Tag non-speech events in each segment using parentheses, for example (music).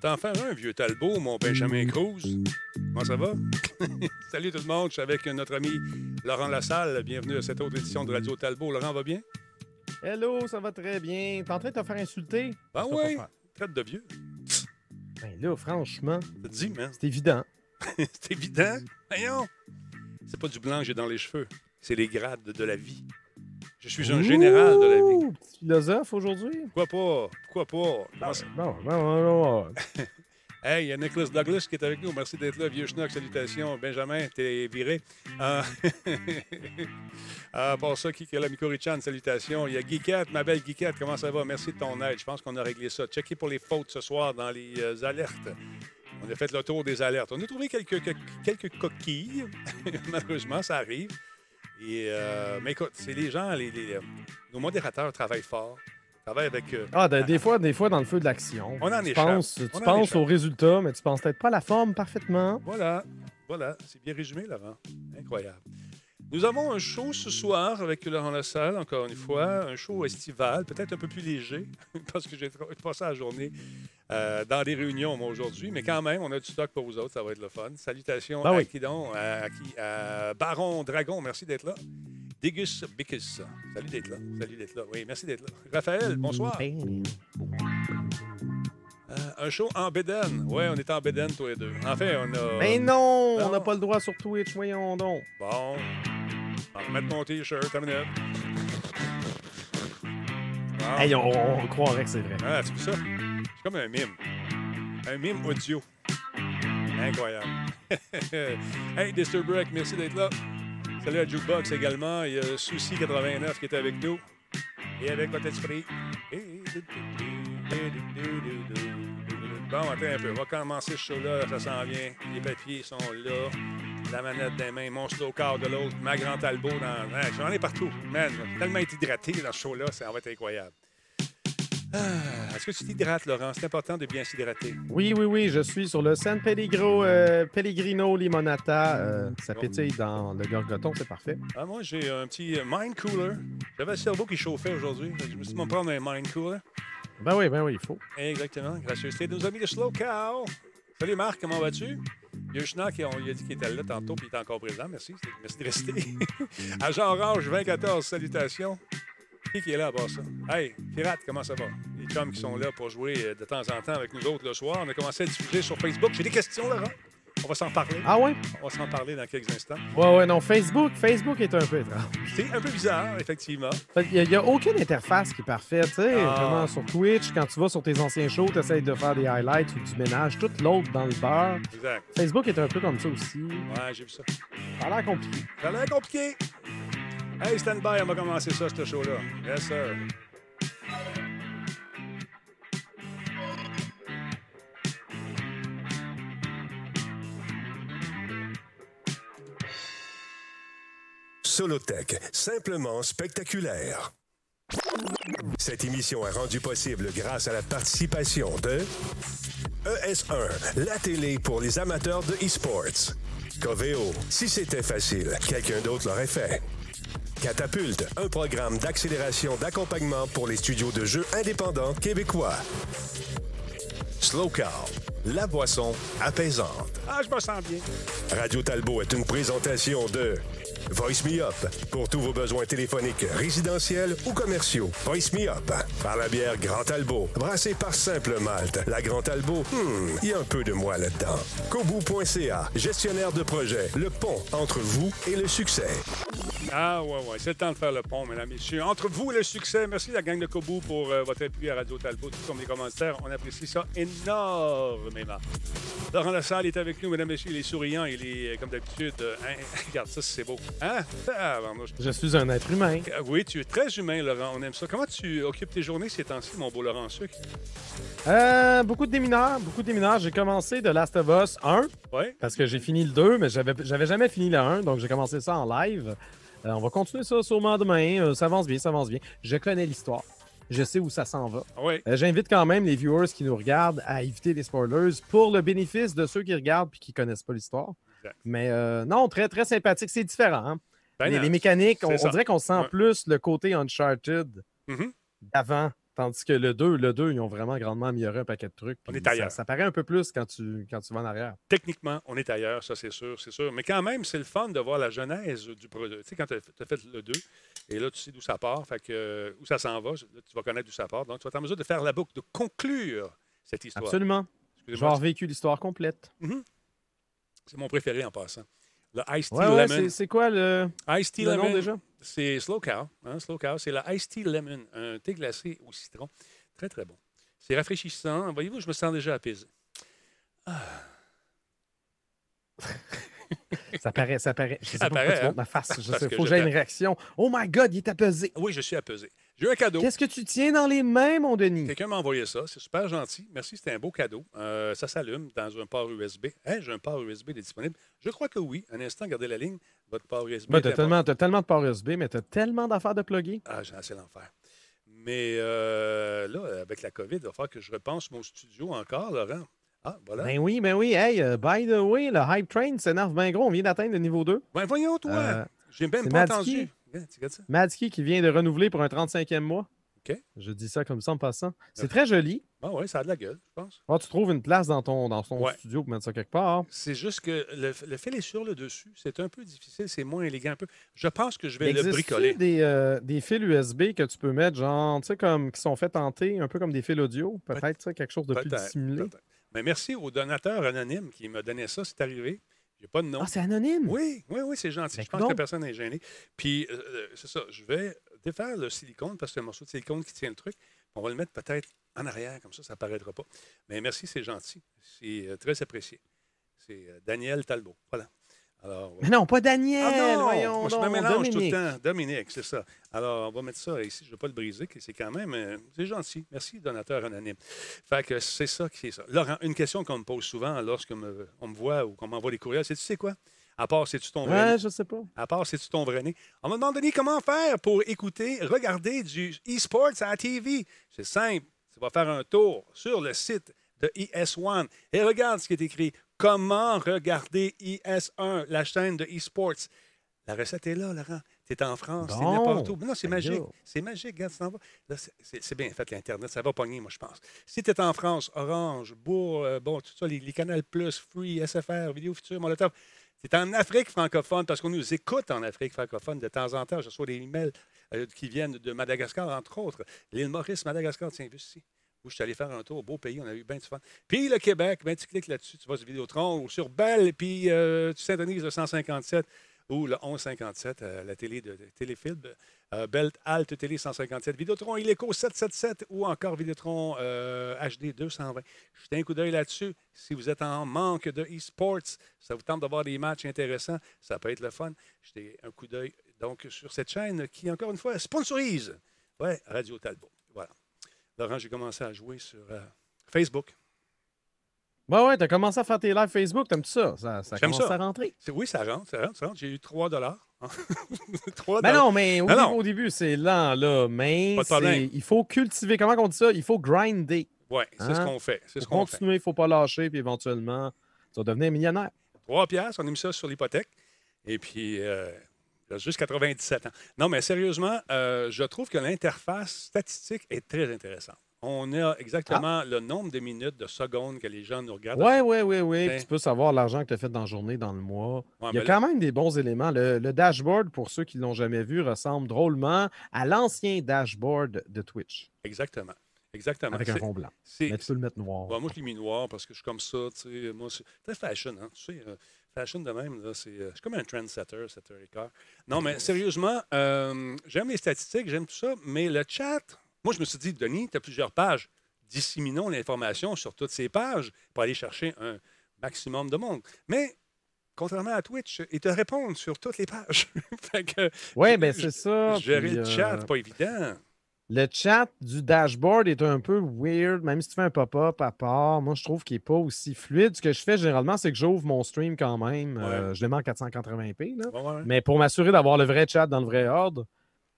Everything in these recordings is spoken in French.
T'en faire un, vieux Talbot, mon Benjamin Cruz. Comment ça va? (laughs) Salut tout le monde, je suis avec notre ami Laurent Lassalle. Bienvenue à cette autre édition de Radio Talbot. Laurent va bien? Hello, ça va très bien. T'es en train de te faire insulter? Ah oui, traite de vieux. Ben là, franchement. Dit, man. C'est évident. (laughs) c'est évident? Voyons. C'est pas du blanc que j'ai dans les cheveux. C'est les grades de la vie. Je suis un général de la vie. Petit philosophe aujourd'hui? Pourquoi pas? Pourquoi pas? Non, non, non, (laughs) Hey, il y a Nicholas Douglas qui est avec nous. Merci d'être là, vieux schnock. Salutations. Benjamin, t'es viré. (laughs) Ah pour ça, qui est là? Mikori-chan, salutations. Il y a Geekette, ma belle Geekette. Comment ça va? Merci de ton aide. Je pense qu'on a réglé ça. Checkez pour les fautes ce soir dans les euh, alertes. On a fait le tour des alertes. On a trouvé quelques, quelques coquilles. (laughs) Malheureusement, ça arrive. Et, euh, mais écoute, c'est les gens, les, euh, nos modérateurs travaillent fort. Travaillent avec. Euh, ah, des, fois, des fois, dans le feu de l'action. On en tu échappe. Penses, tu penses au résultat, mais tu penses peut-être pas à la forme parfaitement. Voilà. Voilà. C'est bien résumé, Laurent. Incroyable. Nous avons un show ce soir avec Laurent Lassalle, encore une fois, un show estival, peut-être un peu plus léger, (laughs) parce que j'ai passé la journée euh, dans des réunions, moi, aujourd'hui, mais quand même, on a du stock pour vous autres, ça va être le fun. Salutations ben à oui. qui donc? À, qui? À Baron Dragon, merci d'être là. Dégus Bickus, salut d'être là. Salut d'être là. Oui, merci d'être là. Raphaël, bonsoir. Ben, Euh, un show en Bédène. Ouais, on est en Bédène, tous les deux. En fait, on a. Mais non, Non. on n'a pas le droit sur Twitch, voyons donc. Bon. On va remettre mon t-shirt, une minute. Hey, on, on croirait que c'est vrai. Ah, vois ça? C'est comme un mime. Un mime audio. Incroyable. hey, Disturbrack, merci d'être là. Salut à Jukebox également. Il y a Souci89 qui est avec nous. Et avec votre esprit. Bon, attends un peu. On va commencer ce show-là. Ça s'en vient. Les papiers sont là. La manette des mains. Mon slow car de l'autre. Ma grand Talbot dans. J'en ai partout. Man, je vais tellement être hydraté dans ce show-là. Ça va être incroyable. Ah, Est-ce que tu t'hydrates, Laurent? C'est important de bien s'hydrater. Oui, oui, oui, je suis sur le San Pellegrino, euh, Pellegrino Limonata. Euh, ça pétille dans le gorgoton, c'est parfait. Ah, moi, j'ai un petit euh, mind cooler. J'avais le cerveau qui chauffait aujourd'hui. Je me suis dit, prendre un mind cooler. Ben oui, ben oui, il faut. Exactement. Gracieuseté de nos amis de Slow Cow. Salut Marc, comment vas-tu? Il y a Schnack, on lui a dit qu'il était là tantôt, puis il est encore présent. Merci. Merci de rester. (laughs) Agent Orange 2014, salutations. Qui qui est là à part ça? Hey, Pirate, comment ça va? Les chums qui sont là pour jouer euh, de temps en temps avec nous autres le soir. On a commencé à diffuser sur Facebook. J'ai des questions, Laurent. On va s'en parler. Ah ouais? On va s'en parler dans quelques instants. Ouais, ouais, non, Facebook, Facebook est un peu étrange. C'est un peu bizarre, effectivement. Il n'y a, aucune interface qui est parfaite. Tu sais, Ah. vraiment, sur Twitch, quand tu vas sur tes anciens shows, tu essaies de faire des highlights ou du ménage, tout l'autre dans le beurre. Exact. Facebook est un peu comme ça aussi. Ouais, j'ai vu ça. Ça a l'air compliqué. Ça a l'air compliqué. Hey, stand by, on va commencer ça, ce show-là. Yes, sir. Solotech, simplement spectaculaire. Cette émission est rendue possible grâce à la participation de ES1, la télé pour les amateurs de e-sports. Coveo, si c'était facile, quelqu'un d'autre l'aurait fait. Catapulte, un programme d'accélération d'accompagnement pour les studios de jeux indépendants québécois. Slow Cow, la boisson apaisante. Ah, je me sens bien. Radio Talbot est une présentation de Voice Me Up pour tous vos besoins téléphoniques résidentiels ou commerciaux. Voice Me Up par la bière Grand Talbot, brassée par Simple Malte. La Grand Talbot, hmm, il y a un peu de moi là-dedans. Kobu.ca, gestionnaire de projet, le pont entre vous et le succès. Ah, ouais, ouais. C'est le temps de faire le pont, mesdames, messieurs. Entre vous et le succès, merci la gang de Kobu pour euh, votre appui à Radio Talbot, tout comme les commentaires. On apprécie ça énormément. Laurent Lassalle est avec nous, mesdames, messieurs. Il est souriant. Il est, euh, comme d'habitude, hein, (laughs) regarde ça, c'est beau. Hein? Ah, je- Je suis un être humain. Ah Oui, tu es très humain, Laurent. On aime ça. Comment tu occupes tes journées ces temps-ci, mon beau Laurent Sucre? Euh, beaucoup de démineurs, beaucoup de démineurs. J'ai commencé de Last of Us 1 Oui? parce que j'ai fini le 2, mais j'avais jamais fini le 1, donc j'ai commencé ça en live. Euh, on va continuer ça sûrement demain. Euh, ça avance bien, ça avance bien. Je connais l'histoire. Je sais où ça s'en va. Oui. Euh, J'invite quand même les viewers qui nous regardent à éviter les spoilers pour le bénéfice de ceux qui regardent et qui connaissent pas l'histoire. Exact. Mais euh, non, très très sympathique. C'est différent. hein. Ben les, les mécaniques, on, dirait qu'on sent Ouais. plus le côté Uncharted Mhm. d'avant. Tandis que le 2, le 2, ils ont vraiment grandement amélioré un paquet de trucs. On est ailleurs. Ça, ça paraît un peu plus quand tu, quand tu vas en arrière. Techniquement, on est ailleurs, ça c'est sûr, c'est sûr. Mais quand même, c'est le fun de voir la genèse du produit. Tu sais, quand tu as, fait le 2, et là, tu sais d'où ça part, fait que, euh, où ça s'en va, là, tu vas connaître d'où ça part. Donc, tu vas être en mesure de faire la boucle, de conclure cette histoire. Absolument. Avoir vécu l'histoire complète. C'est mon préféré en passant. Le Ice Tea Ouais, ouais, Lemon. c'est- c'est quoi le, Ice Tea le nom Lemon, déjà? c'est Slow Cow. Hein, Slow Cow, c'est le Ice Tea Lemon, un thé glacé au citron. Très, très bon. C'est rafraîchissant. Voyez-vous, je me sens déjà apaisé. (laughs) Ça paraît, ça paraît. Je sais Ça pas paraît, hein? ma face. Que faut que j'aie une réaction. Oh my God, il est apaisé. Oui, je suis apaisé. J'ai un cadeau. Qu'est-ce que tu tiens dans les mains, mon Denis? Quelqu'un m'a envoyé ça. C'est super gentil. Merci, c'était un beau cadeau. Euh, ça s'allume dans un port USB. Hein, j'ai un port USB disponible. Je crois que oui. Un instant, gardez la ligne. Votre port USB. Ben, t'as important. tellement, de ports USB, mais t'as tellement d'affaires de plugger. Ah, j'ai assez l'enfer. Mais euh, là, avec la COVID, il va falloir que je repense mon studio encore, Laurent. Ah, voilà. Ben oui, ben oui. Hey, euh, by the way, le Hype Train s'énerve bien gros. On vient d'atteindre le niveau 2. Ben, voyons, toi. Euh, J'ai même c'est pas Madsky. entendu. Tu ça? Madsky qui vient de renouveler pour un 35e mois. OK. Je dis ça comme ça en passant. C'est très joli. Ah oui, ça a de la gueule, je pense. Ah, tu trouves une place dans ton, dans ton Ouais. studio pour mettre ça quelque part. C'est juste que le, le fil est sur le dessus. C'est un peu difficile, c'est moins élégant un peu. Je pense que je vais le bricoler. des, euh, des fils USB que tu peux mettre, genre, tu sais, comme qui sont faits tenter, un peu comme des fils audio, peut-être, quelque chose de plus dissimulé. Mais merci au donateur anonyme qui m'a donné ça. C'est arrivé. J'ai pas de nom. Ah, c'est anonyme? Oui, oui, oui, c'est gentil. Ben, je pense que la personne est gênée. Puis, euh, euh, c'est ça, je vais défaire le silicone parce que c'est un morceau de silicone qui tient le truc. On va le mettre peut-être en arrière, comme ça, ça ne paraîtra pas. Mais merci, c'est gentil. C'est euh, très apprécié. C'est euh, Daniel Talbot. Voilà. Alors, Mais non, pas Daniel! ah non! voyons Moi, je me mélange Dominique. tout le temps. Dominique, c'est ça. Alors, on va mettre ça ici. Je ne veux pas le briser, c'est quand même... euh, c'est gentil. Merci, donateur anonyme. Fait que c'est ça qui est ça. Laurent, une question qu'on me pose souvent lorsqu'on me, on me voit ou qu'on m'envoie des courriels, c'est tu sais quoi? À part, c'est-tu ton vrai Ouais, je sais pas. À part, c'est-tu ton vrai nez? On m'a demandé comment faire pour écouter, regarder du e-sports à la TV. C'est simple. Tu vas faire un tour sur le site de ES1 et regarde ce qui est écrit. Comment regarder ES1, la chaîne de e-sports? La recette est là, Laurent. Tu es en France, Bon. n'importe où. Mais non, c'est Ben magique. C'est magique. Regarde, vas. Là, c'est- c'est c'est bien fait, l'Internet. Ça va pogner, moi, je pense. Si tu es en France, Orange, Bourg, euh, bon, tout ça, les, les Canal Plus, Free, SFR, Vidéo Future, Molotov, c'est en Afrique francophone parce qu'on nous écoute en Afrique francophone de temps en temps. Je reçois des emails euh, qui viennent de Madagascar, entre autres. L'île Maurice, Madagascar, tiens, vu ici. Où je suis allé faire un tour, beau pays, on a eu bien du fun. Puis le Québec, ben, tu cliques là-dessus, tu vas sur Vidéotron ou sur Belle, puis euh, tu syntonises le 157 ou le 1157, euh, la télé de, Téléfilm, euh, Belt Alt Télé 157, Vidéotron Illico 777 ou encore Vidéotron euh, HD 220. Jetez un coup d'œil là-dessus. Si vous êtes en manque de e-sports, ça vous tente d'avoir des matchs intéressants, ça peut être le fun. Jetez un coup d'œil donc sur cette chaîne qui, encore une fois, sponsorise ouais, Radio Talbot. Laurent, j'ai commencé à jouer sur euh, Facebook. Ouais, ouais, t'as commencé à faire tes lives Facebook, t'aimes-tu ça? Ça, ça commence ça. à rentrer? Oui, ça rentre, ça rentre, ça rentre. J'ai eu 3 dollars. (laughs) 3 Ben non, mais au, Ben début, début, c'est lent, là. Mais il faut cultiver. Comment on dit ça? Il faut grinder. Oui, c'est ce Hein? qu'on fait. C'est ce qu'on fait. continuer, il ne faut pas lâcher, puis éventuellement, tu vas devenir millionnaire. 3 piastres, on a mis ça sur l'hypothèque. Et puis, euh, il juste 97 ans. Non, mais sérieusement, euh, je trouve que l'interface statistique est très intéressante. On a exactement le nombre de minutes, de secondes que les gens nous regardent. Oui, oui, oui, oui. Ben- Tu peux savoir l'argent que tu as fait dans la journée, dans le mois. Ouais, Il y a quand même des bons éléments. Le, le dashboard, pour ceux qui ne l'ont jamais vu, ressemble drôlement à l'ancien dashboard de Twitch, Exactement. Exactement. avec un fond blanc. Mais tu peux le mettre noir. Ouais, moi, je l'ai mis noir parce que je suis comme ça. Tu sais, moi, c'est très fashion. Hein, tu sais, euh, fashion de même, là, c'est, euh, je suis comme un trendsetter, 7h15. Non, mais sérieusement, euh, j'aime les statistiques, j'aime tout ça, mais le chat, moi, je me suis dit, Denis, tu as plusieurs pages. Disséminons l'information sur toutes ces pages pour aller chercher un maximum de monde. Mais, contrairement à Twitch, ils te répondent sur toutes les pages. (laughs) Oui, je- ben c'est ça. gérer puis, le chat, euh, pas évident. Le chat du dashboard est un peu weird, même si tu fais un pop-up à part. Moi, je trouve qu'il n'est pas aussi fluide. Ce que je fais généralement, c'est que j'ouvre mon stream quand même. Euh, je le mets en 480p. Là. Ouais, ouais. Mais pour m'assurer d'avoir le vrai chat dans le vrai ordre.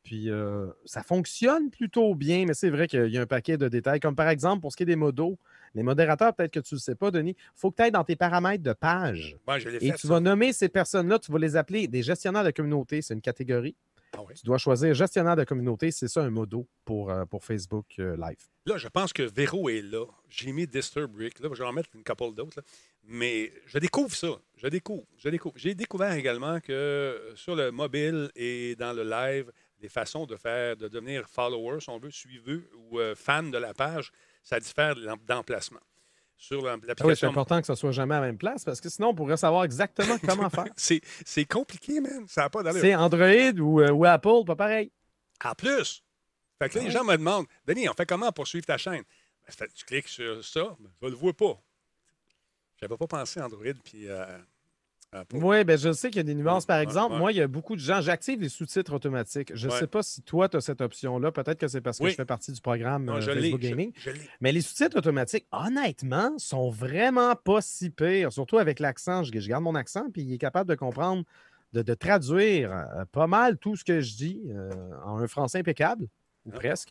Puis euh, ça fonctionne plutôt bien, mais c'est vrai qu'il y a un paquet de détails. Comme par exemple, pour ce qui est des modos, les modérateurs, peut-être que tu ne le sais pas, Denis, il faut que tu ailles dans tes paramètres de page. Ouais, je l'ai Et fait, tu ça. vas nommer ces personnes-là, tu vas les appeler des gestionnaires de communauté, c'est une catégorie. Ah oui? Tu dois choisir gestionnaire de communauté. C'est ça un modo pour, euh, pour Facebook euh, Live. Là, je pense que Véro est là. J'ai mis Disturb Rick. Là, je vais en mettre une couple d'autres. Mais je découvre ça. Je découvre. Je découvre. J'ai découvert également que euh, sur le mobile et dans le live, des façons de faire, de devenir follower, si on veut, suiveux ou euh, fan de la page, ça diffère d'em- d'emplacement. Sur l'em- Ah oui, c'est l'application. important que ça soit jamais à la même place parce que sinon, on pourrait savoir exactement (laughs) comment faire. c'est compliqué, man. Ça n'a pas d'allure. C'est Android ou, euh, ou Apple, pas pareil. En plus, fait que là, les gens me demandent Denis, on fait comment pour suivre ta chaîne Ben, Tu cliques sur ça, ben, je ne le vois pas. J'avais pas pensé à Android puis euh. Oui, ben je sais qu'il y a des nuances. Par exemple, ouais. moi, il y a beaucoup de gens. J'active les sous-titres automatiques. Je ne Ouais. sais pas si toi, tu as cette option-là. Peut-être que c'est parce que Oui. je fais partie du programme Non, euh. Facebook Gaming. je. Mais les sous-titres automatiques, honnêtement, sont vraiment pas si pires. Surtout avec l'accent. Je, je garde mon accent, puis il est capable de comprendre, de, de traduire euh, pas mal tout ce que je dis euh, en un français impeccable, ou Ah. presque.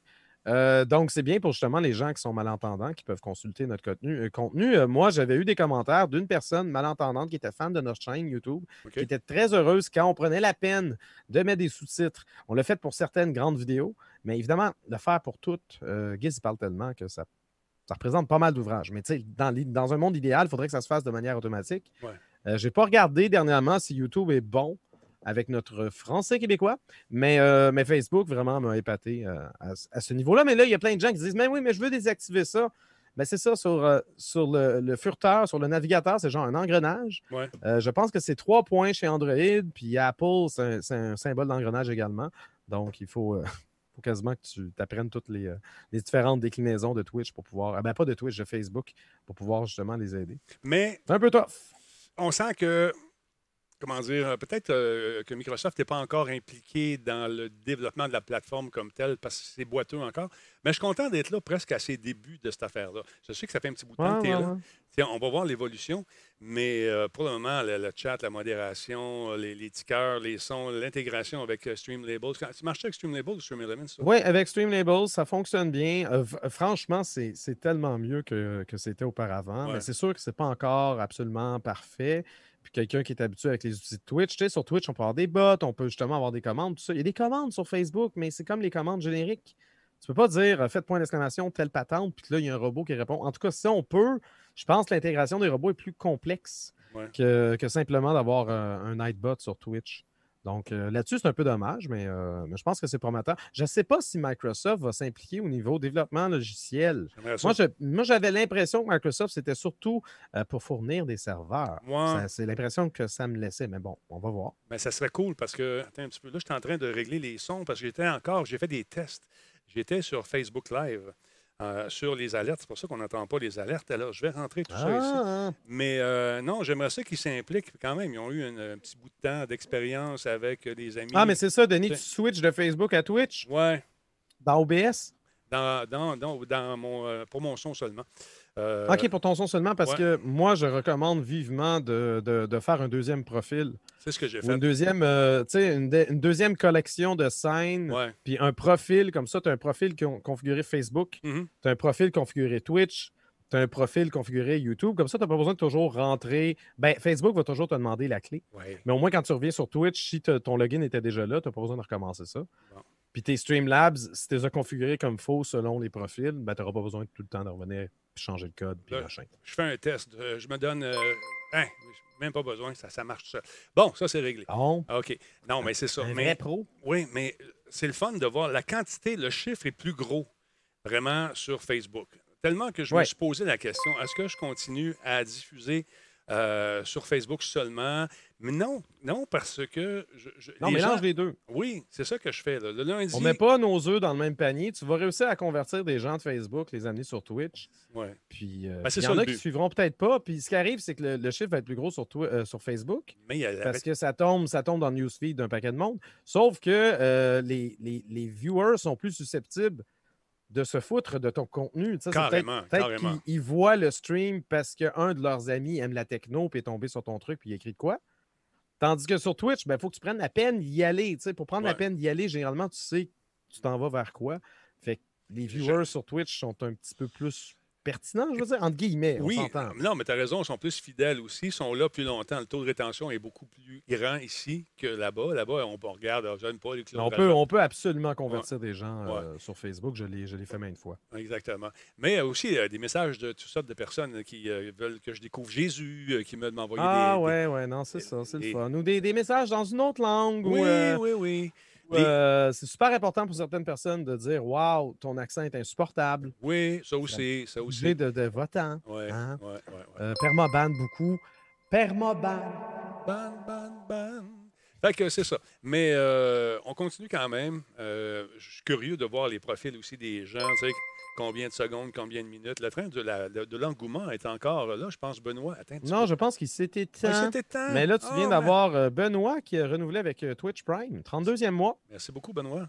Euh, donc, c'est bien pour justement les gens qui sont malentendants, qui peuvent consulter notre contenu. Euh, contenu. Euh, moi, j'avais eu des commentaires d'une personne malentendante qui était fan de notre chaîne YouTube, qui était très heureuse quand on prenait la peine de mettre des sous-titres. On l'a fait pour certaines grandes vidéos, mais évidemment, le faire pour toutes, il parle tellement que ça, ça représente pas mal d'ouvrages. Mais tu sais, dans, dans un monde idéal, il faudrait que ça se fasse de manière automatique. Ouais. Je n'ai pas regardé dernièrement si YouTube est bon avec notre français québécois, mais, euh, mais Facebook vraiment m'a épaté euh, à, à ce niveau-là. Mais là, il y a plein de gens qui disent Mais oui, mais je veux désactiver ça. Mais c'est ça, sur, euh, sur le, le furteur, sur le navigateur, c'est genre un engrenage. Ouais. Je pense que c'est trois points chez Android, puis Apple, c'est un, symbole d'engrenage également. Donc, il faut, (laughs) faut quasiment que tu apprennes toutes les, les différentes déclinaisons de Twitch pour pouvoir. ah ben, pas de Twitch, de Facebook, pour pouvoir justement les aider. Mais C'est un peu tough. on sent que, comment dire, euh, peut-être euh, que Microsoft n'est pas encore impliqué dans le développement de la plateforme comme telle parce que c'est boiteux encore. Mais je suis content d'être là presque à ses débuts de cette affaire-là. Je sais que ça fait un petit bout de temps Ouais, que tu es ouais, là. ouais. Tiens, on va voir l'évolution, mais euh, pour le moment, le, le chat, la modération, les, les tickers, les sons, l'intégration avec Streamlabels. Quand- Tu marches avec Streamlabels ou Streamlabels, ça? Oui, avec Streamlabels, ça fonctionne bien. Euh, franchement, c'est tellement mieux que, que c'était auparavant. Mais c'est sûr que c'est pas encore absolument parfait. Puis quelqu'un qui est habitué avec les outils de Twitch, tu sais, sur Twitch, on peut avoir des bots, on peut justement avoir des commandes, tout ça. Il y a des commandes sur Facebook, mais c'est comme les commandes génériques. Tu peux pas dire euh, faites point d'exclamation, telle patente, puis là, il y a un robot qui répond. En tout cas, si on peut, je pense que l'intégration des robots est plus complexe Ouais. que, que simplement d'avoir euh, un Nightbot sur Twitch. Donc euh, là-dessus, c'est un peu dommage, mais, euh, mais je pense que c'est prometteur. Je ne sais pas si Microsoft va s'impliquer au niveau développement logiciel. Moi, je- moi, j'avais l'impression que Microsoft, c'était surtout euh, pour fournir des serveurs. Ouais. C'est l'impression que ça me laissait, mais bon, on va voir. Ben, ça serait cool parce que, attends un petit peu, là, j'étais en train de régler les sons parce que j'étais encore, j'ai fait des tests. J'étais sur Facebook Live euh, sur les alertes. C'est pour ça qu'on n'entend pas les alertes. Alors, je vais rentrer tout ça ici. Ah, Mais euh, non, j'aimerais ça qu'ils s'impliquent quand même. Ils ont eu un, un petit bout de temps d'expérience avec euh, des amis. Ah, mais c'est ça, Denis, tu switches de Facebook à Twitch? Ouais, dans OBS? dans, dans, dans, dans mon, pour mon son seulement. Euh, OK, pour ton son seulement, parce ouais. que moi, je recommande vivement de, de- de faire un deuxième profil. C'est ce que j'ai fait. une deuxième, euh, une, de- une deuxième collection de scènes, puis un profil comme ça. Tu as un profil con- configuré Facebook, Mhm. tu as un profil configuré Twitch, tu as un profil configuré YouTube. Comme ça, tu n'as pas besoin de toujours rentrer. Ben, Facebook va toujours te demander la clé. Ouais. Mais au moins, quand tu reviens sur Twitch, si ton login était déjà là, tu n'as pas besoin de recommencer ça. Bon. Puis tes Streamlabs, si tu les as configurés comme faux selon les profils, ben, tu n'auras pas besoin de tout le temps de revenir puis changer le code. Puis machin. Je fais un test. Euh, je me donne. euh, hein, même pas besoin, ça, ça marche tout seul. Bon, ça, c'est réglé. Bon, Ah, OK. Non, mais c'est ça. un Mais- vrai pro? Oui, mais c'est le fun de voir la quantité, le chiffre est plus gros vraiment sur Facebook. Tellement que je me suis posé la question, est-ce que je continue à diffuser euh, sur Facebook seulement? Mais non, non, parce que je, je- Non, les mélange gens- les deux. Oui, c'est ça que je fais. là. Le lundi, On met pas nos œufs dans le même panier. Tu vas réussir à convertir des gens de Facebook, les amener sur Twitch. Ouais. Puis euh, Ben, il y en a qui suivront peut-être pas. Puis ce qui arrive, c'est que le, le chiffre va être plus gros sur, euh, sur Facebook Mais il y a la- parce que ça tombe, ça tombe dans le newsfeed d'un paquet de monde. Sauf que euh, les, les- les viewers sont plus susceptibles de se foutre de ton contenu. C'est peut-être- Carrément, Peut-être carrément. qu'ils ils voient le stream parce qu'un de leurs amis aime la techno puis est tombé sur ton truc puis il écrit de quoi. Tandis que sur Twitch, il ben, faut que tu prennes la peine d'y aller. tu sais. Pour prendre la peine d'y aller, généralement, tu sais que tu t'en vas vers quoi. Fait que les viewers sur Twitch sont un petit peu plus pertinent, je veux dire, entre guillemets. on Oui, s'entend. non, mais tu as raison, ils sont plus fidèles aussi, ils sont là plus longtemps. Le taux de rétention est beaucoup plus grand ici que là-bas. Là-bas, on, on regarde, ah, j'aime pas les On peut, on peut absolument convertir des gens Ouais. euh, sur Facebook. Je l'ai je l'ai fait maintes fois. Exactement. Mais il y a aussi euh, des messages de toutes sortes de personnes qui euh, veulent que je découvre Jésus, euh, qui me demandent d'envoyer Ah des, des- ouais, ouais, non, c'est ça, c'est le des- fun. Ou des, des messages dans une autre langue. Oui, ou, euh, oui, oui. Euh, c'est super important pour certaines personnes de dire Waouh, ton accent est insupportable. Oui, ça aussi, ça aussi. De, de votant. Hein? ouais. Euh, permaban beaucoup. Permaban. Ban, ban, ban. Fait que c'est ça. Mais euh, on continue quand même. Euh, je suis curieux de voir les profils aussi des gens. Tu sais, combien de secondes, combien de minutes. Le train de l'engouement est encore là. Je pense, Benoît. Attends, Non, je pense qu'il s'était Ah, temps. c'était temps. Mais là, tu Ah, viens ben, d'avoir euh, Benoît qui a renouvelé avec Twitch Prime. 32e mois. Merci beaucoup, Benoît.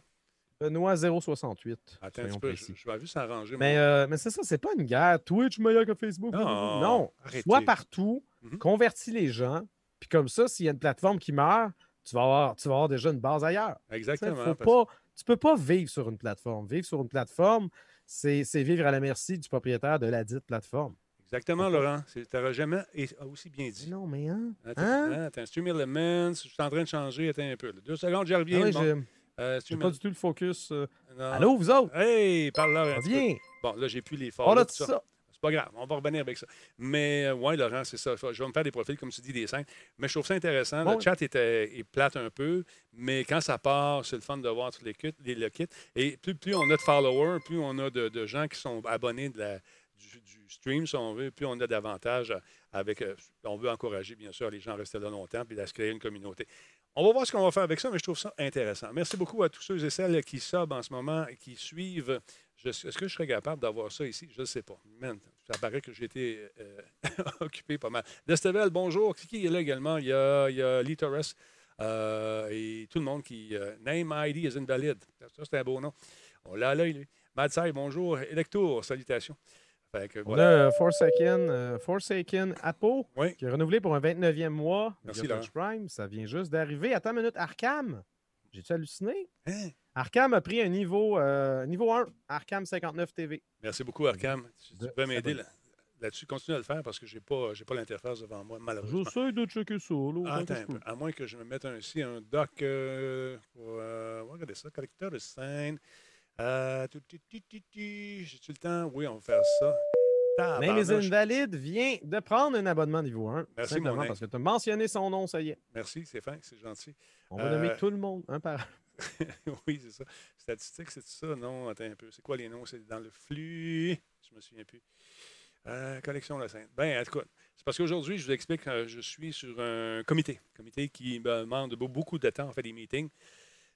Benoît 068. Attends un petit peu. Je, je vais juste s'arranger. Mais, euh, mais c'est ça, c'est pas une guerre. Twitch meilleur que Facebook. Non, non. arrêtez. Sois partout, Mhm. convertis les gens, puis comme ça, s'il y a une plateforme qui meurt, tu vas avoir, tu vas avoir déjà une base ailleurs. Exactement. faut parce- pas, tu peux pas vivre sur une plateforme. Vivre sur une plateforme, c'est vivre à la merci du propriétaire de la dite plateforme. Exactement, Laurent. Tu n'auras jamais aussi bien dit. Non, mais hein? Attends, Hein? attends, Stream Elements, je suis en train de changer. Attends un peu. Deux secondes, Ah reviens. oui, Bon, j'ai euh, j'ai pas du tout le focus. euh. Allô, vous autres? Hey, parle là. un petit peu. Viens! Bon, là, j'ai plus les On forts. a tout ça. Pas grave, on va revenir avec ça. Mais euh, ouais, Laurent, c'est ça. Je vais me faire des profils, comme tu dis, des scènes. Mais je trouve ça intéressant. Bon, le chat était, est plate un peu, mais quand ça part, c'est le fun de voir tous les, kits, les, le kit. Et plus, plus on a de followers, plus on a de, de gens qui sont abonnés de la, du, du stream, si on veut, plus on a d'avantages avec. euh, on veut encourager, bien sûr, les gens à rester là longtemps puis à se créer une communauté. On va voir ce qu'on va faire avec ça, mais je trouve ça intéressant. Merci beaucoup à tous ceux et celles qui subent en ce moment et qui suivent. Est-ce que je serais capable d'avoir ça ici? Je ne sais pas. Man, ça paraît que j'ai été euh, (laughs) occupé pas mal. Destevel, bonjour. Qui qui est là également? Il y a, il y a Lee Torres euh, et tout le monde qui... euh, name ID is invalid. Ça, c'est un beau nom. On l'a à l'œil, lui. Madsai, bonjour. Electour, salutations. Fait que, On voilà. a Forsaken, Forsaken Apo Oui. qui est renouvelé pour un 29e mois. Merci, Twitch Prime. Ça vient juste d'arriver. Attends une minute. Arkham. J'ai-tu halluciné? Hein? Arkham a pris un niveau, euh, niveau 1. Arkham 59 TV. Merci beaucoup, Arkham. Si tu peux m'aider là- là-dessus, continue à le faire parce que je n'ai pas, j'ai pas l'interface devant moi, malheureusement. J'essaie de checker ça. Là, Ah, attends un peu. À moins que je me mette un, ici un doc euh, pour. euh, regarder ça. Collecteur de scène. Euh, tu, tu, tu, tu, tu. J'ai-tu le temps? Oui, on va faire ça. Name is Tabarnouche. Invalid vient de prendre un abonnement niveau 1. Merci, simplement mon parce que tu as mentionné son nom, ça y est. Merci, c'est fin, c'est gentil. On va Euh, nommer tout le monde un par un. (laughs) oui, c'est ça. Statistique, c'est ça? Non, attends un peu. C'est quoi les noms? C'est dans le flux. Je me souviens plus. Euh, collection La Sainte. Ben, en tout c'est parce qu'aujourd'hui, je vous explique que je suis sur un comité. Comité qui me demande be- beaucoup de temps, on fait des meetings,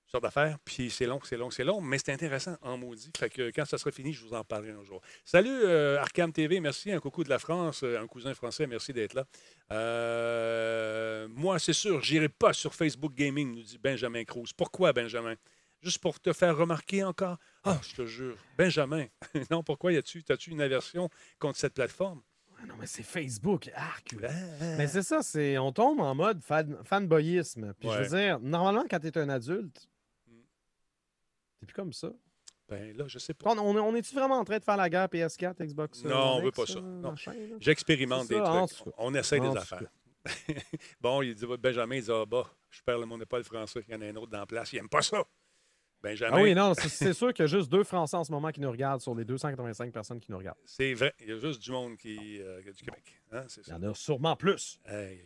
sortes d'affaires. Puis c'est long, c'est long, c'est long, mais c'est intéressant en maudit. Fait que quand ça sera fini, je vous en parlerai un jour. Salut euh, Arkham TV, merci. Un coucou de la France, euh, un cousin français, merci d'être là. Euh, moi, c'est sûr, j'irai pas sur Facebook Gaming, nous dit Benjamin Cruz. Pourquoi, Benjamin? Juste pour te faire remarquer encore. Ah, je te jure. Benjamin, (laughs) non, pourquoi y a-tu, as-tu une aversion contre cette plateforme? Non, mais c'est Facebook. Arc. Ah. Mais c'est ça, c'est on tombe en mode fan, fanboyisme. Puis je veux dire, normalement, quand tu es un adulte. T'es plus comme ça. Ben là, je sais pas. On, on, on est-tu vraiment en train de faire la guerre PS4, Xbox? Non, on veut pas ça. euh? J'expérimente des ça, trucs. On essaie des affaires. (laughs) bon, il dit, Benjamin, il dit, ah bah, je perds le monde n'est pas le français. Il y en a un autre dans la place. Il n'aime pas ça. Benjamin, Ah oui, non, c'est- sûr qu'il y a juste deux Français en ce moment qui nous regardent sur les 285 personnes qui nous regardent. c'est vrai. Il y a juste du monde qui, euh, du Québec. Hein, Il y ça. en a sûrement plus. Ben,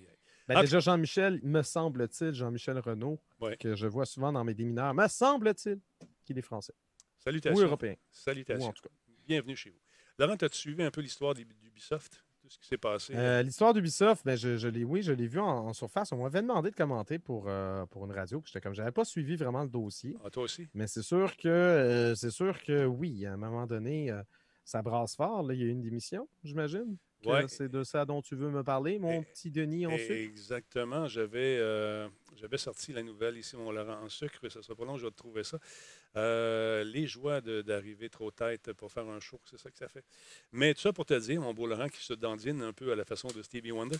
Ah, déjà, Jean-Michel, me semble-t-il, Jean-Michel Renault, Ouais. que je vois souvent dans mes démineurs, me semble-t-il qu'il est français Salutations. ou européen. Ou Salutations. en tout cas. Bienvenue chez vous. Laurent, as-tu suivi un peu l'histoire d'Ubi- d'Ubisoft? Tout ce qui s'est passé? Euh, L'histoire d'Ubisoft, ben, je, je l'ai, oui, je l'ai vu en, en surface. On m'avait demandé de commenter pour, euh, pour une radio. puis J'étais comme, j'avais pas suivi vraiment le dossier. Ah, toi aussi? Mais c'est sûr que euh, c'est sûr que oui, à un moment donné, ça brasse fort. Là. Il y a eu une démission, j'imagine. Ouais. C'est de ça dont tu veux me parler, mon Et- petit Denis en sucre? Exactement. J'avais j'avais sorti la nouvelle ici, mon Laurent en sucre. Ça sera pas long, je vais te trouver ça. Euh, les joies d'arriver trop tête pour faire un show, c'est ça que ça fait. Mais tout ça pour te dire, mon beau Laurent qui se dandine un peu à la façon de Stevie Wonder.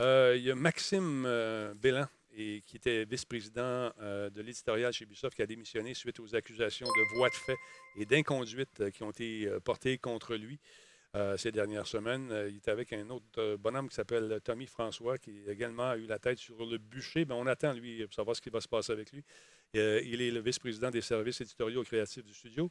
Euh, Il y a Maxime euh, Bélan, qui était vice-président euh, de l'éditorial chez Ubisoft, qui a démissionné suite aux accusations de voies de fait et d'inconduite qui ont été portées contre lui. ces dernières semaines. Il est avec un autre bonhomme qui s'appelle Tommy François, qui également a eu la tête sur le bûcher. Mais on attend, lui, pour savoir ce qui va se passer avec lui. Euh, il est le vice-président des services éditoriaux et créatifs du studio.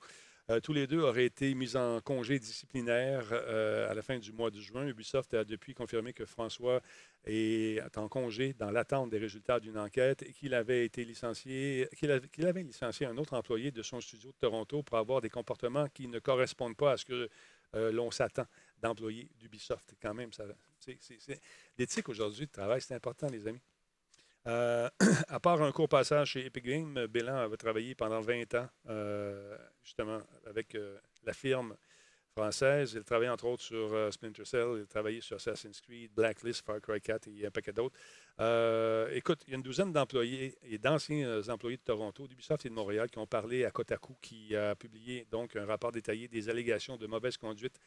Euh, tous les deux auraient été mis en congé disciplinaire euh, à la fin du mois de juin. Ubisoft a depuis confirmé que François est en congé dans l'attente des résultats d'une enquête et qu'il avait été licencié, qu'il avait, licencié un autre employé de son studio de Toronto pour avoir des comportements qui ne correspondent pas à ce que l'on s'attend d'employés d'Ubisoft. Quand même, c'est- l'éthique aujourd'hui de travail, c'est important, les amis. Euh, (clears throat) à part un court passage chez Epic Games, Bélan avait travaillé pendant 20 ans, euh, justement, avec euh, la firme française. Il travaillait entre autres sur Splinter Cell, il a travaillé sur Assassin's Creed, Blacklist, Far Cry 4 et un paquet d'autres. Écoute, il y a une douzaine d'employés et d'anciens employés de Toronto, d'Ubisoft et de Montréal qui ont parlé à Kotaku, qui a publié donc un rapport détaillé des allégations de mauvaise conduite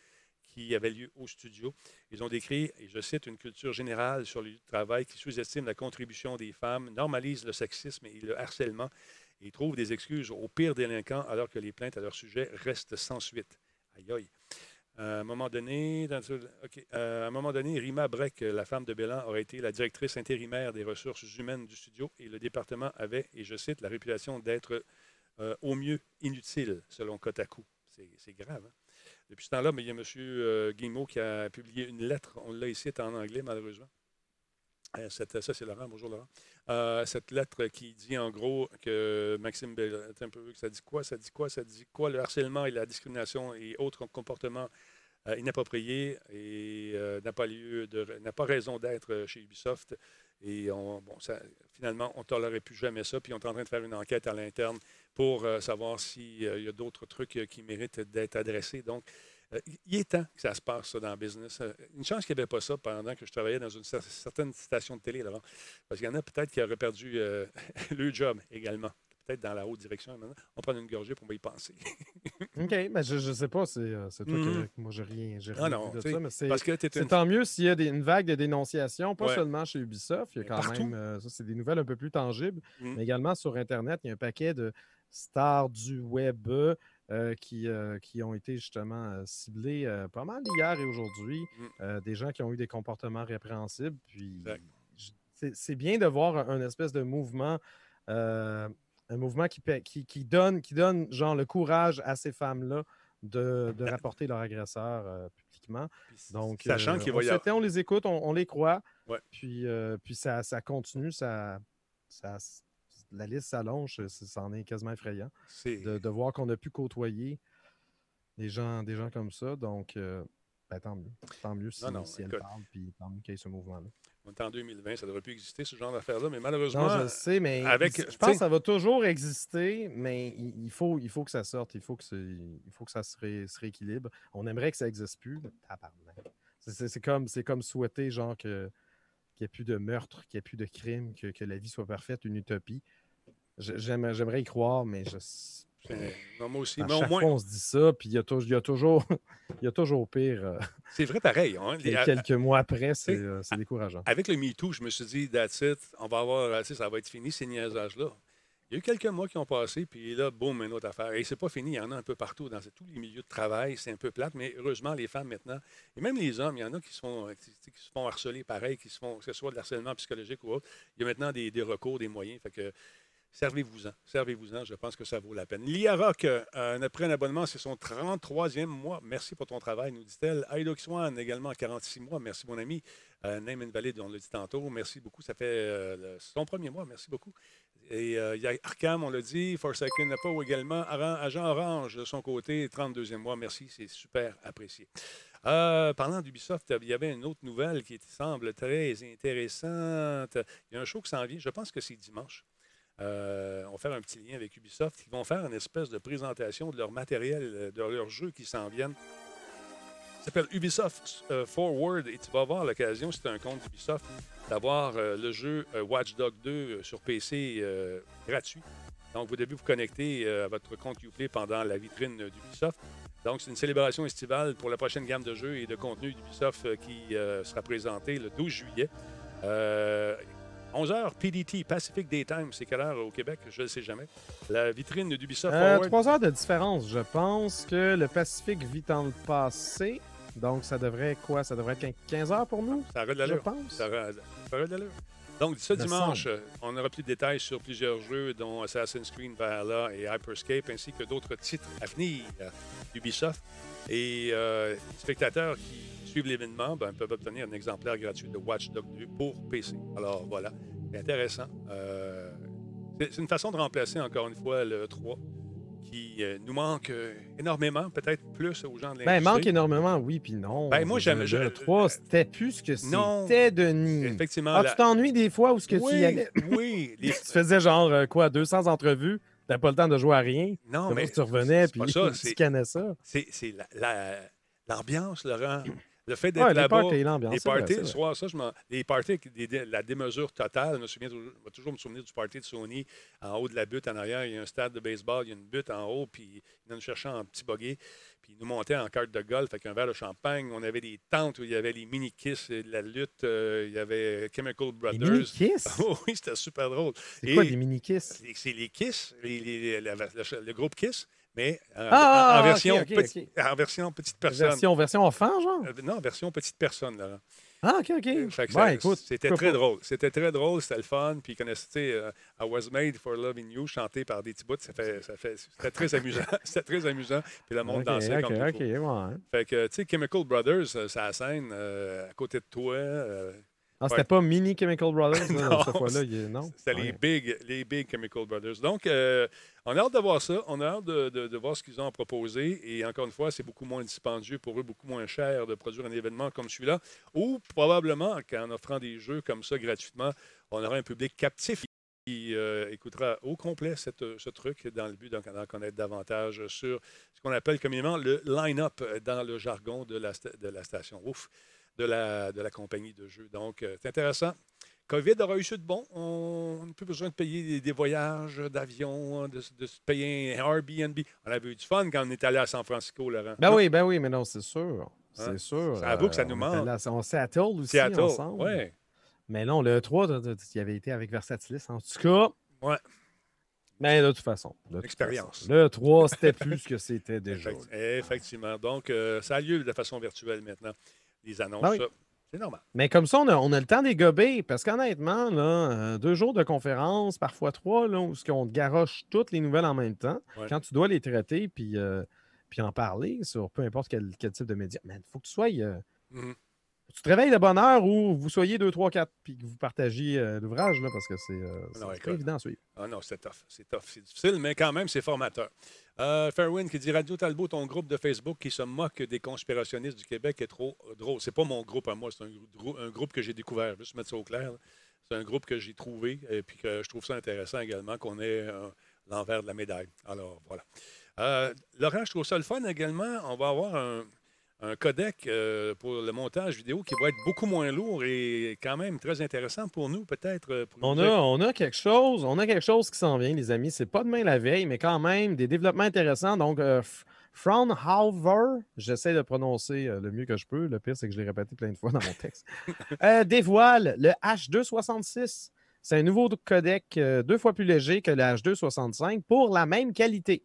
qui avaient lieu au studio. Ils ont décrit, et je cite, une culture générale sur le travail qui sous-estime la contribution des femmes, normalise le sexisme et le harcèlement et trouve des excuses aux pires délinquants alors que les plaintes à leur sujet restent sans suite. Aïe aïe. À un moment donné, dans- à un moment donné, Rima Breck, la femme de Bélan, aurait été la directrice intérimaire des ressources humaines du studio et le département avait, et je cite, la réputation d'être euh, au mieux inutile, selon Kotaku. C'est grave. hein? Depuis ce temps-là, il y a M. euh, Guillemot qui a publié une lettre. On l'a ici, en anglais, malheureusement. Euh, ça, c'est Laurent. Bonjour, Laurent. Euh, cette lettre qui dit en gros que Maxime Bell, un peu, ça dit quoi, ça dit quoi, ça dit quoi, le harcèlement et la discrimination et autres comportements euh, inappropriés et n'a pas lieu de, n'a pas raison d'être chez Ubisoft. Et on, bon, finalement, on ne tolérerait plus jamais ça. Puis on est en train de faire une enquête à l'interne pour euh, savoir s'il y a d'autres trucs euh, qui méritent d'être adressés. Donc, euh, il est temps que ça se passe, dans le business. Euh, Une chance qu'il n'y avait pas ça pendant que je travaillais dans une cer- certaine station de télé, Laurent. Parce qu'il y en a peut-être qui auraient perdu euh, (laughs) le job également. Peut-être dans la haute direction. Maintenant, on prend une gorgée pour y penser. (laughs) OK, mais je, je sais pas, c'est euh, c'est toi Mhm. qui. Moi, j'ai rien, Ah rien non, vu de ça, mais c'est. Parce que tu C'est tant mieux s'il y a des- une vague de dénonciations, pas Ouais. seulement chez Ubisoft, il y a Mais quand partout. même, euh, ça c'est des nouvelles un peu plus tangibles, Mm. mais également sur Internet, il y a un paquet de stars du web euh, qui, euh, qui ont été justement euh, ciblés pas mal hier et aujourd'hui, Mm. euh, des gens qui ont eu des comportements répréhensibles, puis c'est- bien de voir un, un espèce de mouvement, un mouvement qui, qui, qui donne, qui donne genre le courage à ces femmes-là de, de rapporter leur agresseur euh, publiquement. Donc, Sachant euh, qu'il on, va y avoir. on les écoute, on, on les croit. Ouais. Puis, euh, puis ça, ça continue, ça, ça- la liste s'allonge, c'en est quasiment effrayant de, de voir qu'on a pu côtoyer des gens, des gens comme ça. Donc, euh, ben, tant mieux. Tant mieux si, Non, non, si elle parle, puis tant mieux qu'il y ait ce mouvement-là. On est en 2020, ça ne devrait plus exister, ce genre d'affaires-là. Mais malheureusement, Non, je sais, mais avec- je pense que ça va toujours exister, mais il, faut, il faut que ça sorte, il faut que, c'est- il faut que ça se, ré- se rééquilibre. On aimerait que ça n'existe plus. C'est- comme, comme souhaiter genre que qu'il n'y ait plus de meurtre, qu'il n'y ait plus de crime, que, que la vie soit parfaite, une utopie. J'aimerais y croire, mais je, c'est- non, moi aussi. à Mais au moins, fois, on se dit ça, puis il y a, tou- il y a toujours, (laughs) il y a toujours pire. euh, (laughs) c'est vrai pareil. hein. à- quelques mois après, c'est euh, décourageant. Avec le MeToo, je me suis dit, that's it, on va avoir, ça va être fini, ces niaisages-là. Il y a eu quelques mois qui ont passé, puis là, boum, une autre affaire. Et c'est pas fini, il y en a un peu partout, dans tous les milieux de travail, c'est un peu plate, mais heureusement, les femmes maintenant, et même les hommes, il y en a qui se font, euh, qui, qui se font harceler pareil, qui se font, que ce soit de l'harcèlement psychologique ou autre. Il y a maintenant des, des recours, des moyens, fait que servez-vous-en, servez-vous-en, je pense que ça vaut la peine. Lia Rock, euh, après un abonnement, c'est son 33e mois. Merci pour ton travail, nous dit-elle. Swan, également 46 mois. Merci, mon ami. Euh, Name Invalid, on l'a dit tantôt. Merci beaucoup. Ça fait euh, ton premier mois. Merci beaucoup. Et euh, il y a Arkham, on l'a dit. Forsaken Apo également. Agent Orange, de son côté, 32e mois. Merci, c'est super apprécié. Euh, parlant d'Ubisoft, il y avait une autre nouvelle qui semble très intéressante. Il y a un show qui s'en vient. Je pense que c'est dimanche. Euh, on va faire un petit lien avec Ubisoft. Ils vont faire une espèce de présentation de leur matériel, euh, de leurs jeux qui s'en viennent. Ça s'appelle Ubisoft euh, Forward et tu vas avoir l'occasion, si un compte Ubisoft, d'avoir le jeu Watch Dogs 2 euh, sur PC gratuit. Donc, vous devez vous connecter à votre compte Uplay pendant la vitrine d'Ubisoft. Donc, c'est une célébration estivale pour la prochaine gamme de jeux et de contenu d'Ubisoft qui sera présentée le 12 juillet. Euh, 11h PDT, Pacific Daytime, c'est quelle heure au Québec? Je ne sais jamais. La vitrine d'Ubisoft Euh, trois heures de différence. Je pense que le Pacifique vit dans le passé, Donc, ça devrait être quoi? Ça devrait être 15 heures pour nous, Ça aurait de je l'allure. pense. Ça aurait, ça aurait de l'allure. Donc, ce dimanche, euh, on aura plus de détails sur plusieurs jeux, dont Assassin's Creed Valhalla et Hyperscape, ainsi que d'autres titres à venir d'Ubisoft. Et euh, les spectateurs qui suivent l'événement ben, peuvent obtenir un exemplaire gratuit de Watch Dogs 2 pour PC. Alors voilà, c'est intéressant. Euh, c'est une façon de remplacer encore une fois le 3 qui euh, nous manque euh, énormément, peut-être plus aux gens de l'industrie. Ben, manque énormément, oui, puis non. Ben, moi, j'aime- Le- je- Le 3, c'était plus ce que c'était, Denis. Effectivement, Ah, la- tu t'ennuies des fois où ce que tu y oui, allais? (laughs) oui, (laughs) les- Tu faisais genre, euh, quoi, 200 entrevues, t'as pas le temps de jouer à rien? non, mais tu revenais, puis (laughs) tu scannais ça? C'est c'est la- la- l'ambiance, Laurent. Le fait Ouais, d'être les là-bas. parties. Les parties, c'est le vrai. soir, ça, je m'en- les parties, des- la démesure totale. Je me souviens, toujours- je vais toujours me souvenir du party de Sony. En haut de la butte, en arrière, il y a un stade de baseball, il y a une butte en haut, puis ils nous chercher en petit buggy, puis ils nous montaient en carte de golf avec un verre de champagne. On avait des tentes où il y avait les mini-kiss de la lutte, euh, il y avait Chemical Les Brothers. mini-kiss? (laughs) Oh oui, c'était super drôle. C'est quoi des mini-kiss? C'est- les Kiss, les- les- la- le groupe Kiss, mais euh, Ah, en, ok, version ok, petit- ok. en version petite personne. Version, version enfant, genre? Euh, non, version petite personne, Laurent. Ah, OK, OK. Euh, Ouais, c'était très pas? drôle. C'était très drôle, c'était le fun. Puis, connaissez, euh, I Was Made for Loving You, chanté par des petits bouts. Ça fait, ça fait, c'était très amusant. (laughs) c'était très amusant. Puis le monde dansait OK, comme OK, ouais. Fait que, tu sais, Chemical Brothers, euh, ça scène euh, à côté de toi. Ah, c'était Ouais. pas Mini Chemical Brothers, (laughs) là, Non, cette fois-là? Non? C'était les Ouais. big, les big Chemical Brothers. Donc, euh, on a hâte de voir ça. On a hâte de, de- de voir ce qu'ils ont proposé. Et encore une fois, c'est beaucoup moins dispendieux pour eux, beaucoup moins cher de produire un événement comme celui-là. Ou probablement qu'en offrant des jeux comme ça gratuitement, on aura un public captif qui euh, écoutera au complet cette- ce truc dans le but d'en connaître davantage sur ce qu'on appelle communément le line-up dans le jargon de la, sta- de la station. Ouf! De la, de la compagnie de jeux. Donc, euh, c'est intéressant. COVID aura eu de bon. On n'a plus besoin de payer des, des voyages d'avion, de, de se payer un Airbnb. On avait eu du fun quand on est allé à San Francisco, Laurent. Ben oui, ben oui, mais non, c'est sûr. C'est Hein? sûr. Ça avoue que ça Euh, nous on manque. là- On Seattle aussi Seattle. ensemble. Ouais. Mais non, le 3, tu- tu tu y avais été avec Versatilis. En tout cas, Ouais. mais de toute façon. de toute Expérience. façon. Le 3, c'était plus ce que c'était (laughs) déjà. Effect- Effectivement. Donc, euh, ça a lieu de façon virtuelle maintenant. Les annonces, Ben oui. ça, c'est normal. Mais comme ça, on a, on a le temps des gober, parce qu'honnêtement, là, euh, deux jours de conférence, parfois trois, là, où on te garoche toutes les nouvelles en même temps, Ouais. quand tu dois les traiter puis, euh, puis en parler sur peu importe quel, quel type de média, il faut que tu sois. euh, Mhm. Tu te réveilles de bonne heure ou vous soyez 2, 3, 4 puis que vous partagiez euh, l'ouvrage, parce que c'est euh, pas évident à suivre. Ah non, c'est tough. C'est tough. C'est difficile, mais quand même, c'est formateur. Euh, Fairwind qui dit Radio Talbot, ton groupe de Facebook qui se moque des conspirationnistes du Québec est trop drôle. C'est pas mon groupe à moi, c'est un, un groupe que j'ai découvert. Juste mettre ça au clair. C'est un groupe que j'ai trouvé et puis que je trouve ça intéressant également qu'on ait euh, l'envers de la médaille. Alors, voilà. Euh, Laurent, je trouve ça le fun également. On va avoir un, un codec euh, pour le montage vidéo qui va être beaucoup moins lourd et quand même très intéressant pour nous, peut-être. euh, On a, on a quelque chose, on a quelque chose qui s'en vient, les amis. C'est pas demain la veille, mais quand même des développements intéressants. Donc, euh, Fraunhofer, j'essaie de prononcer euh, le mieux que je peux. Le pire, c'est que je l'ai répété plein de fois dans mon texte. (laughs) euh, dévoile le H266. C'est un nouveau codec deux fois plus léger que le H265 pour la même qualité.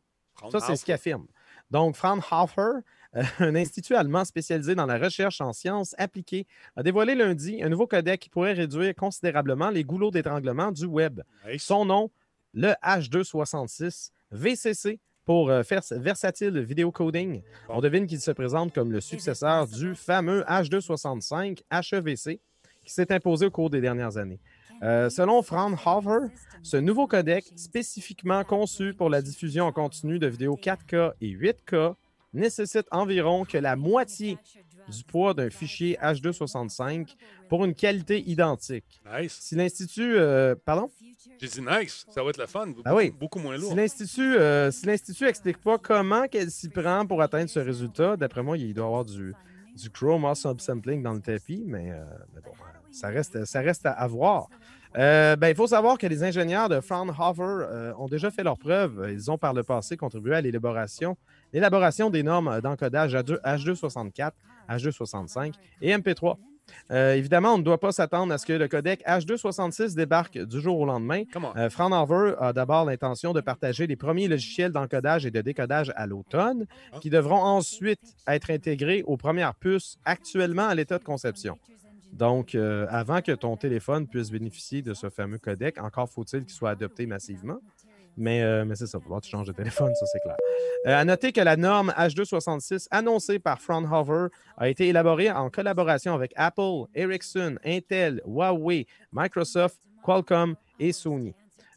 Ça, c'est ce qu'il affirme. Donc, Fraunhofer, (laughs) un institut allemand spécialisé dans la recherche en sciences appliquées, a dévoilé lundi un nouveau codec qui pourrait réduire considérablement les goulots d'étranglement du web. Nice. Son nom, le H266 VCC pour euh, Versatile Video Coding. On devine qu'il se présente comme le successeur du fameux H265 HEVC qui s'est imposé au cours des dernières années. Euh, selon Fraunhofer, ce nouveau codec, spécifiquement conçu pour la diffusion en continu de vidéos 4K et 8K, nécessite environ que la moitié du poids d'un fichier H265 pour une qualité identique. Nice. Si l'Institut... euh, pardon? J'ai dit nice, ça va être le fun. Beaucoup, Ah oui. beaucoup moins lourd. Si l'Institut euh, si l'Institut explique pas comment qu'elle s'y prend pour atteindre ce résultat, d'après moi, il doit y avoir du, du Chrome subsampling dans le tapis, mais, euh, mais bon, euh, ça reste, ça reste à, à voir. Euh, ben, il faut savoir que les ingénieurs de Fraunhofer euh, ont déjà fait leurs preuves. Ils ont par le passé contribué à l'élaboration, l'élaboration des normes d'encodage H2- H264, H265 et MP3 Euh, évidemment, on ne doit pas s'attendre à ce que le codec H266 débarque du jour au lendemain. Euh, Fraunhofer a d'abord l'intention de partager les premiers logiciels d'encodage et de décodage à l'automne, Ah. qui devront ensuite être intégrés aux premières puces actuellement à l'état de conception. Donc, euh, avant que ton téléphone puisse bénéficier de ce fameux codec, encore faut-il qu'il soit adopté massivement. Mais, euh, mais c'est ça, il va falloir que tu changes de téléphone, ça c'est clair. Euh, à noter que la norme H266 annoncée par Fraunhofer a été élaborée en collaboration avec Apple, Ericsson, Intel, Huawei, Microsoft, Qualcomm et Sony.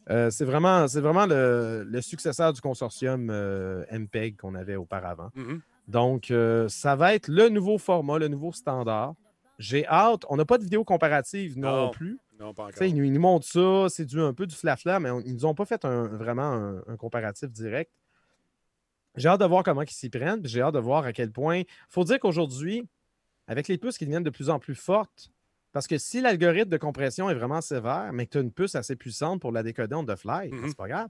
Euh, c'est vraiment, c'est vraiment le, le successeur du consortium MPEG qu'on avait auparavant. Mhm. Donc, ça va être le nouveau format, le nouveau standard. J'ai hâte. On n'a pas de vidéo comparative non, Non. plus. Non, pas encore. Tu sais, Ils, nous- ils nous montrent ça, c'est du, un peu du flafla, mais on- ils nous ont pas fait un- vraiment un, un comparatif direct. J'ai hâte de voir comment ils s'y prennent, puis j'ai hâte de voir à quel point. Il faut dire qu'aujourd'hui, avec les puces qui deviennent de plus en plus fortes, parce que si l'algorithme de compression est vraiment sévère, mais que tu as une puce assez puissante pour la décoder on the fly, Mhm. c'est pas grave.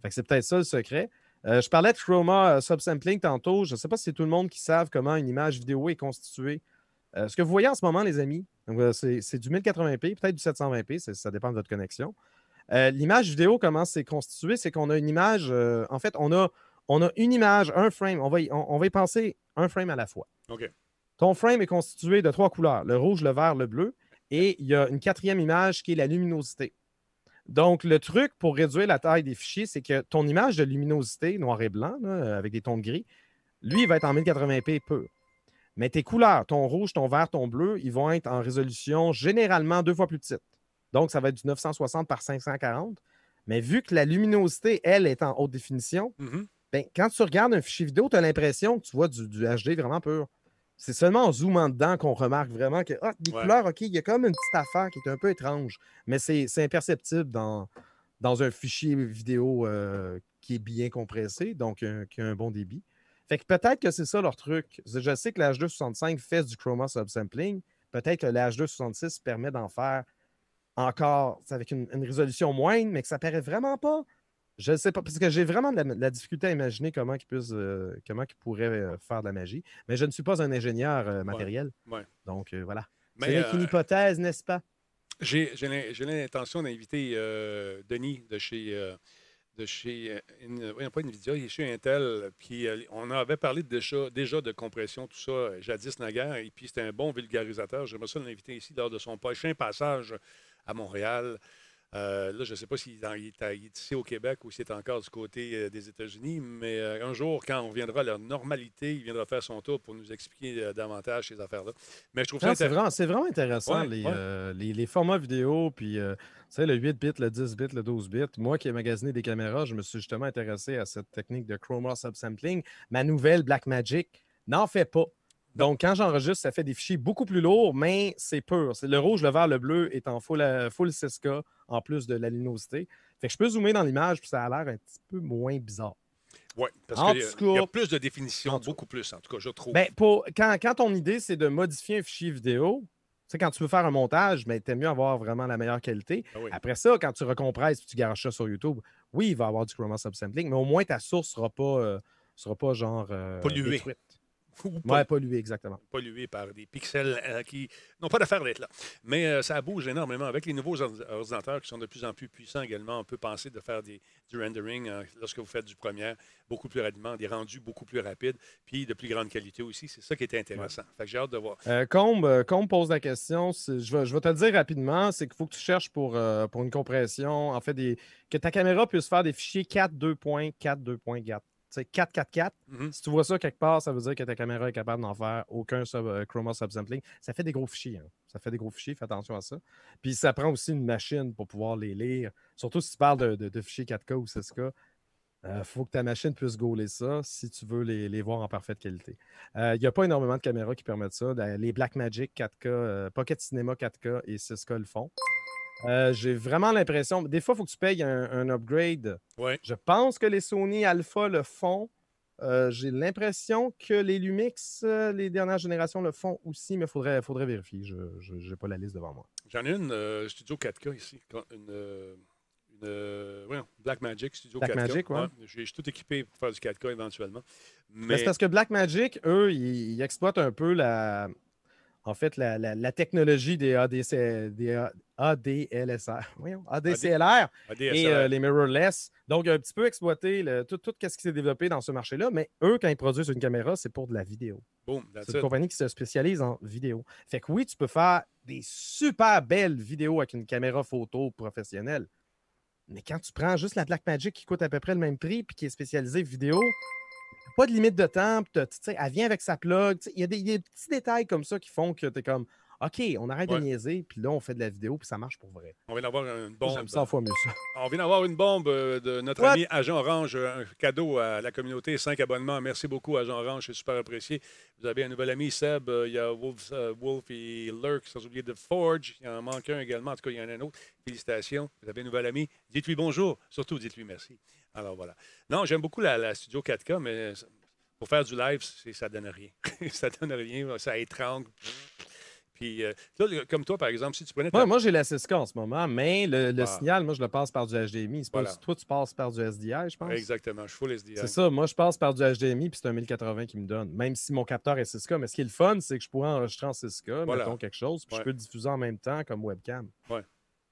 Fait que c'est peut-être ça le secret. Euh, je parlais de chroma euh, subsampling tantôt. Je ne sais pas si c'est tout le monde qui savent comment une image vidéo est constituée. Euh, ce que vous voyez en ce moment, les amis, euh, c'est du 1080p, peut-être du 720p, c'est- ça dépend de votre connexion. Euh, L'image vidéo, comment c'est constitué, c'est qu'on a une image, euh, en fait, on a, on a une image, un frame, on va, y, on, on va y penser un frame à la fois. OK. Ton frame est constitué de trois couleurs, le rouge, le vert, le bleu, et il y a une quatrième image qui est la luminosité. Donc, le truc pour réduire la taille des fichiers, c'est que ton image de luminosité, noir et blanc, là, avec des tons de gris, lui, il va être en 1080p pur. Mais tes couleurs, ton rouge, ton vert, ton bleu, ils vont être en résolution généralement deux fois plus petite. Donc, ça va être du 960 par 540. Mais vu que la luminosité, elle, est en haute définition, Mhm. ben, quand tu regardes un fichier vidéo, tu as l'impression que tu vois du, du HD vraiment pur. C'est seulement en zoomant dedans qu'on remarque vraiment que ah, les Ouais. couleurs, OK, il y a comme une petite affaire qui est un peu étrange, mais c'est c'est imperceptible dans, dans un fichier vidéo euh, qui est bien compressé, donc euh, qui a un bon débit. Fait que peut-être que c'est ça leur truc. Je sais que la H265 fait du chroma subsampling. Peut-être que la H266 permet d'en faire encore avec une, une résolution moindre, mais que ça paraît vraiment pas. Je ne sais pas, parce que j'ai vraiment de la, de la difficulté à imaginer comment ils puissent, euh, comment ils pourraient euh, faire de la magie. Mais je ne suis pas un ingénieur euh, matériel. ouais. Donc voilà. C'est euh, hypothèse, n'est-ce pas? J'ai j'ai l'in- j'ai l'intention d'inviter Denis de chez, chez euh, pas Nvidia, il est chez Intel. Puis euh, on avait parlé déjà, déjà de compression, tout ça, euh, jadis naguère. Et puis c'était un bon vulgarisateur. J'aimerais ça l'inviter ici lors de son prochain passage à Montréal. Euh, là, je ne sais pas s'il est, est ici au Québec ou s'il est encore du côté euh, des États-Unis, mais euh, un jour, quand on viendra à la normalité, il viendra faire son tour pour nous expliquer davantage ces affaires-là. Mais je trouve ça Non, C'est intéressant. vraiment, c'est vraiment intéressant, Ouais, les, ouais. les, les formats vidéo, puis tu sais, le 8 bits, le 10 bits, le 12 bits. Moi qui ai magasiné des caméras, je me suis justement intéressé à cette technique de chroma subsampling. Ma nouvelle Blackmagic n'en fait pas. Donc, quand j'enregistre, ça fait des fichiers beaucoup plus lourds, mais c'est pur. C'est le rouge, le vert, le bleu est en full, euh, full 6K en plus de la luminosité. Fait que je peux zoomer dans l'image, puis ça a l'air un petit peu moins bizarre. Oui, parce qu'il y, y a plus de cas. beaucoup plus, en tout cas, je trouve. Ben, pour, quand, quand ton idée, c'est de modifier un fichier vidéo, tu sais, quand tu veux faire un montage, mais t'aimes mieux avoir vraiment la meilleure qualité. Ah oui. Après ça, quand tu recompresses et tu garages ça sur YouTube, oui, il va y avoir du chroma subsampling, mais au moins ta source sera pas, euh, sera pas genre euh, Polluée. détruite. Ou Ouais, pas pollué, exactement. pollué par des pixels euh, qui n'ont pas d'affaire d'être là. Mais euh, ça bouge énormément. Avec les nouveaux ordi- ordinateurs qui sont de plus en plus puissants également, on peut penser de faire des, du rendering euh, lorsque vous faites du premier beaucoup plus rapidement, des rendus beaucoup plus rapides, puis de plus grande qualité aussi. C'est ça qui est intéressant. Fait que j'ai hâte de voir. Euh, Combe, Combe pose la question. Je vais, je vais te le dire rapidement. C'est qu'il faut que tu cherches pour, pour une compression. En fait, des, que ta caméra puisse faire des fichiers 4 2.4 2.4. Tu sais, 444. Mhm. Si tu vois ça quelque part, ça veut dire que ta caméra est capable d'en faire aucun sub, euh, chroma subsampling. Ça fait des gros fichiers. hein. Ça fait des gros fichiers, fais attention à ça. Puis ça prend aussi une machine pour pouvoir les lire. Surtout si tu parles de, de- de fichiers 4K ou 6K. Il faut que ta machine puisse gauler ça si tu veux les, les voir en parfaite qualité. Il n'y a pas énormément de caméras qui permettent ça. Les Blackmagic 4K, euh, Pocket Cinema 4K et 6K le font. Euh, J'ai vraiment l'impression. Des fois, il faut que tu payes un, un upgrade. Ouais. Je pense que les Sony Alpha le font. Euh, J'ai l'impression que les Lumix, euh, les dernières générations, le font aussi, mais il faudrait, faudrait vérifier. Je n'ai pas la liste devant moi. J'en ai une euh, Studio 4K ici. Une, une euh, voyons, Blackmagic Studio Blackmagic, 4K. ouais. J'ai j'ai tout équipé pour faire du 4K éventuellement. Mais Mais c'est parce que Blackmagic, eux, ils, ils exploitent un peu la. En fait, la, la- la technologie des, ADC, des A- ADLSR, voyons, ADCLR et euh, les mirrorless. Donc, un petit peu exploiter le- tout, tout ce qui s'est développé dans ce marché-là. Mais eux, quand ils produisent une caméra, c'est pour de la vidéo. C'est une compagnie qui se spécialise en vidéo. Fait que oui, tu peux faire des super belles vidéos avec une caméra photo professionnelle. Mais quand tu prends juste la Blackmagic qui coûte à peu près le même prix puis qui est spécialisée vidéo, pas de limite de temps, elle vient avec sa plug. il y a des petits détails comme ça qui font que tu es comme OK, on arrête Ouais. de niaiser, puis là, on fait de la vidéo, puis ça marche pour vrai. On vient d'avoir une bombe. J'aime 100 fois mieux ça. On vient d'avoir une bombe euh, de notre What? ami Agent Orange, euh, un cadeau à la communauté, 5 abonnements. Merci beaucoup, Agent Orange, c'est super apprécié. Vous avez un nouvel ami, Seb, euh, il y a Wolf, euh, Wolf et Lurk, sans oublier The Forge, il en manque un également, en tout cas, il y en a un autre. Félicitations, vous avez un nouvel ami. Dites-lui bonjour, surtout dites-lui merci. Alors voilà. Non, j'aime beaucoup la, la Studio 4K, mais pour faire du live, ça donne rien. (laughs) ça donne rien, ça étrangle. Puis, euh, là, le- comme toi, par exemple, si tu prenais ta Moi, moi j'ai la 6K en ce moment, mais le, le Ah. signal, moi, je le passe par du HDMI. C'est pas- Voilà. Toi, tu passes par du SDI, je pense. Exactement, je suis full SDI. C'est ça, moi je passe par du HDMI puis c'est un 1080 qui me donne. Même si mon capteur est 6K, mais ce qui est le fun, c'est que je pourrais enregistrer en 6K, Voilà. mettons quelque chose, puis Ouais. je peux le diffuser en même temps comme webcam. Ouais.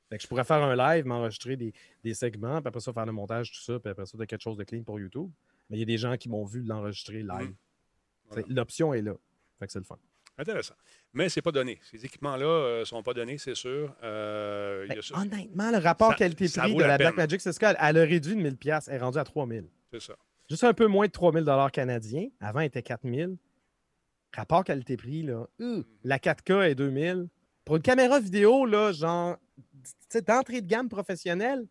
Fait que je pourrais faire un live, m'enregistrer des, des segments, puis après ça, faire le montage, tout ça, puis après ça, de quelque chose de clean pour YouTube. Mais il y a des gens qui m'ont vu l'enregistrer live. Voilà. C'est- L'option est là. Fait que c'est le fun. Intéressant. Mais ce n'est pas donné. Ces équipements-là ne sont pas donnés, c'est sûr. Euh, ça- honnêtement, le rapport qualité-prix de la la peine. Blackmagic 6K, elle a réduit de 1000$, piastres, elle est rendue à 3000$. C'est ça. Juste un peu moins de 3000 dollars canadiens. Avant, elle était 4000. Rapport qualité-prix, là. euh, la 4K est 2000. Pour une caméra vidéo, là, genre, d'entrée de gamme professionnelle,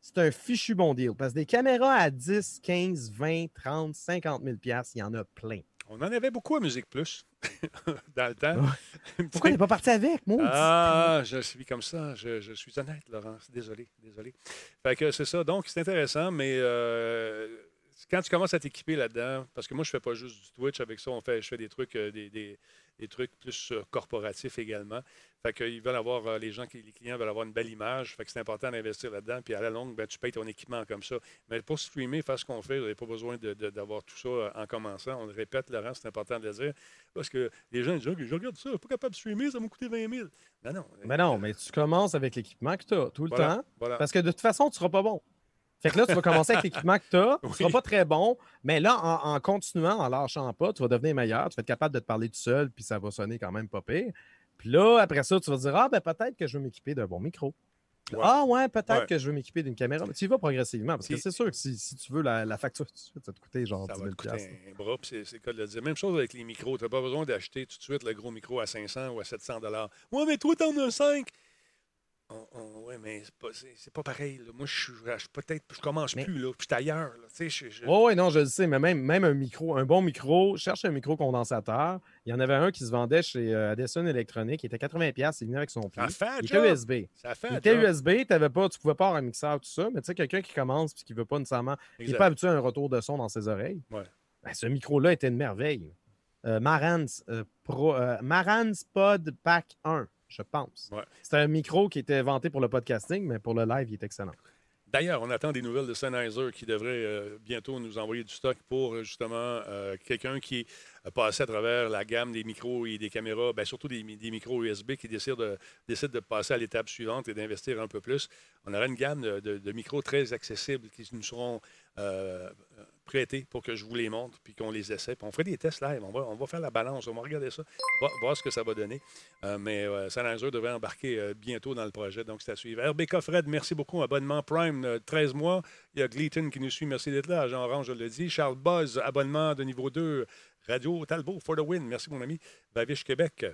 c'est un fichu bon deal. Parce que des caméras à 10, 15, 20, 30, 50 000 piastres, il y en a plein. On en avait beaucoup à Musique Plus (laughs) dans le temps. (laughs) Pourquoi il n'est pas parti avec, moi? Ah, je suis comme ça. Je, je suis honnête, Laurence. Désolé, désolé. Fait que c'est ça. Donc, c'est intéressant, mais euh, quand tu commences à t'équiper là-dedans, parce que moi, je fais pas juste du Twitch avec ça, on fait, je fais des trucs, euh, des, des- des trucs plus euh, corporatifs également. Fait qu'ils veulent avoir, euh, les gens, qui, les clients veulent avoir une belle image. Fait que c'est important d'investir là-dedans. Puis à la longue, ben, tu payes ton équipement comme ça. Mais pour streamer, faire ce qu'on fait, vous n'avez pas besoin d'avoir tout ça euh, en commençant. On le répète, Laurent, c'est important de le dire. Parce que les gens disent, OK, je regarde ça, je suis pas capable de streamer, ça m'a coûté 20 000. Non, non. Mais non, mais tu commences avec l'équipement que tu as tout le Voilà, temps. voilà. Parce que de toute façon, tu ne seras pas bon. Fait que là, tu vas commencer avec l'équipement que tu as. Tu ne Oui. seras pas très bon. Mais là, en, en continuant, en lâchant pas, tu vas devenir meilleur. Tu vas être capable de te parler tout seul, puis ça va sonner quand même pas pire. Puis là, après ça, tu vas dire Ah, ben peut-être que je veux m'équiper d'un bon micro. Ouais. Ah, ouais, peut-être Ouais. que je veux m'équiper d'une caméra. Mais tu y vas progressivement. Parce que c'est sûr que si, si tu veux la, la facture tout de suite, ça te coûter genre Ça 10 va 000 te coûter un bras, puis c'est le cas de le dire. Même chose avec les micros. Tu n'as pas besoin d'acheter tout de suite le gros micro à 500 ou à 700 Ouais, mais toi, t'en as 5. Oui, mais c'est pas, c'est- pas pareil. là. Moi, je je- peut-être, je commence Mais- plus, là. Puis je suis ailleurs, là. Je- je- non, je le sais, mais même, même un micro, un bon micro, cherche un micro condensateur. Il y en avait un qui se vendait chez euh, Addison Electronics, il était 80$, il venait avec son pied. Ça fait Il était. USB. Ça fait Il était job. USB, t'avais pas, tu pouvais pas avoir un mixeur, tout ça, mais tu sais, quelqu'un qui commence et qui veut pas nécessairement, qui n'est pas habitué à un retour de son dans ses oreilles, Ouais. ben, ce micro-là était une merveille. Euh, Marantz, euh, Pro, euh, Marantz Pod Pack 1, je pense. Ouais. C'était un micro qui était vanté pour le podcasting, mais pour le live, il est excellent. D'ailleurs, on attend des nouvelles de Sennheiser qui devrait euh, bientôt nous envoyer du stock pour euh, justement euh, quelqu'un qui a passé à travers la gamme des micros et des caméras, bien, surtout des, mi- des micros USB qui décide de, décide de passer à l'étape suivante et d'investir un peu plus. On aura une gamme de, de- de micros très accessibles qui nous seront euh, prêtés pour que je vous les montre puis qu'on les essaie. On ferait des tests live. On va, on va faire la balance. On va regarder ça, va- voir ce que ça va donner. Euh, mais euh, devrait embarquer euh, bientôt dans le projet, donc c'est à suivre. RBK Fred, merci beaucoup. Abonnement Prime, euh, 13 mois. Il y a Gleaton qui nous suit, merci d'être là. Jean Orange, je le dis. Charles Buzz, abonnement de niveau 2. Radio Talbot for the win. Merci, mon ami. Baviche Québec. euh,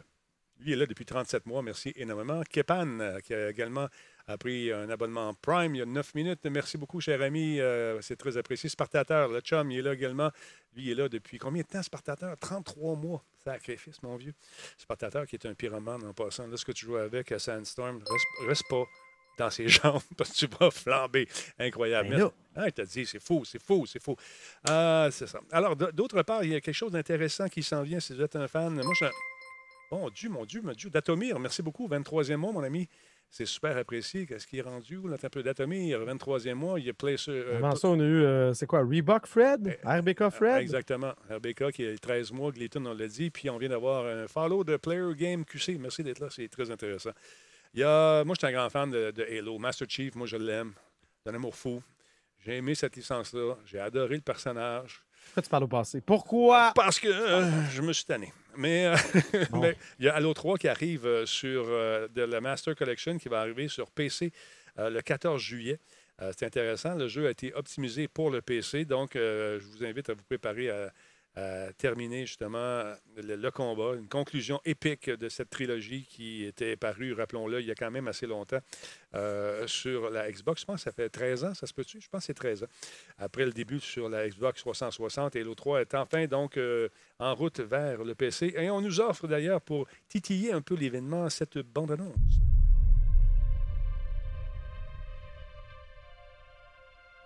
Lui est là depuis 37 mois. Merci énormément. Kepan, euh, qui a également a pris un abonnement Prime il y a 9 minutes. Merci beaucoup, cher ami. Euh, c'est très apprécié. Spartateur, le chum, il est là également. Lui, il est là depuis combien de temps, Spartateur? 33 mois. Sacrifice, mon vieux. Spartateur, qui est un pyromane en passant. Là, ce que tu joues avec à Sandstorm, reste, reste pas dans ses (laughs) jambes parce que tu vas flamber. Incroyable. Ben. Ah, je te dis, c'est fou, c'est fou, c'est fou. Ah, c'est ça. Alors, d'autre part, il y a quelque chose d'intéressant qui s'en vient si vous êtes un fan. Moi, je Bon Dieu, mon Dieu, mon Dieu. Datomir, merci beaucoup. 23e mois, mon ami. C'est super apprécié. Qu'est-ce qui est rendu? Là, un peu d'Atomy, il y a 23e mois. Il y a Place. euh, Avant ça, on a eu, euh, c'est quoi, Reebok Fred? RBK Fred? Exactement. RBK qui a 13 mois, Glayton, on l'a dit. Puis on vient d'avoir un follow de Player Game QC. Merci d'être là, c'est très intéressant. Il y a, moi, je suis un grand fan de, de Halo. Master Chief, moi, je l'aime. C'est un amour fou. J'ai aimé cette licence-là. J'ai adoré le personnage. Pourquoi tu parles au passé? Pourquoi? Parce que euh, je me suis tanné. Mais euh, (laughs) Bon. mais il y a Halo 3 qui arrive euh, sur euh, de la Master Collection qui va arriver sur PC le 14 juillet. C'est intéressant. Le jeu a été optimisé pour le PC. Donc, je vous invite à vous préparer à, à terminer justement le, le combat. Une conclusion épique de cette trilogie qui était parue, rappelons-le, il y a quand même assez longtemps euh, sur la Xbox. Je pense que ça fait 13 ans, ça se peut-tu? Je pense que c'est 13 ans. Après le début sur la Xbox 360 et l'O3 est enfin donc euh, en route vers le PC. Et on nous offre d'ailleurs pour titiller un peu l'événement cette bande-annonce.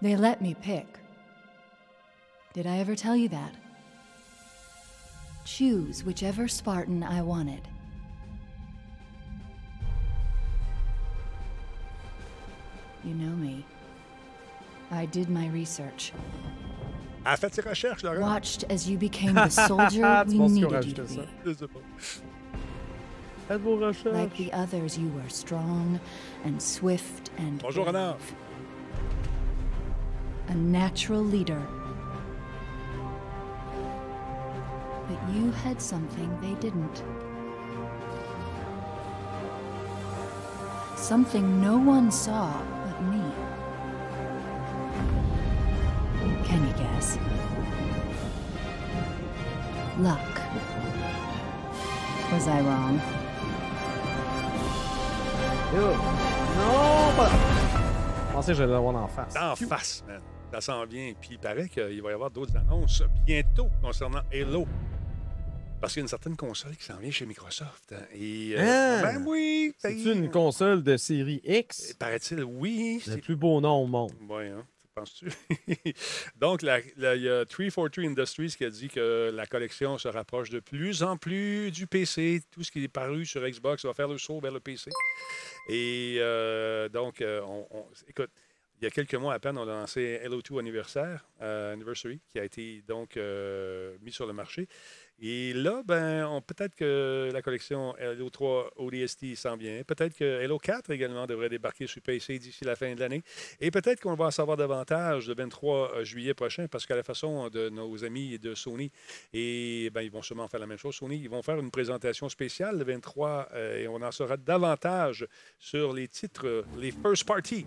They let me pick. Did I ever tell you that? Choose whichever Spartan I wanted. You know me. I did my research. Elle fait ses recherches, Laurent. Watched as you became the (laughs) soldier we penses qu'ils ont needed you to be. Je sais pas. Faites vos recherches. Like the others, you were strong and swift and Bonjour, Renard. brave. A natural leader. But you had something they didn't. Something no one saw but me. Can you guess? Luck. Was I wrong? Yo. Non, pas. Je pensais que j'allais l'avoir en face. En face, man. Ça s'en vient. Puis il paraît qu'il va y avoir d'autres annonces bientôt concernant Halo. Parce qu'il y a une certaine console qui s'en vient chez Microsoft. hein. Et, euh, Ah! ben oui! ça y C'est est. une console de série X? Paraît-il, oui. Le c'est- plus beau nom au monde. Oui, hein? Penses-tu? (laughs) Donc, la- la- il y a 343 Industries qui a dit que la collection se rapproche de plus en plus du PC. Tout ce qui est paru sur Xbox va faire le saut vers le PC. Et euh, donc, euh, on, on- écoute, il y a quelques mois à peine, on a lancé Halo 2 Anniversaire, euh, Anniversary, qui a été donc euh, mis sur le marché. Et là, ben, peut-être que la collection Halo 3 ODST s'en vient. Peut-être que Halo 4 également devrait débarquer sur PC d'ici la fin de l'année. Et peut-être qu'on va en savoir davantage le 23 juillet prochain, parce qu'à la façon de nos amis de Sony, et ben, ils vont sûrement faire la même chose, Sony, ils vont faire une présentation spéciale le 23, euh, et on en saura davantage sur les titres, euh, les first party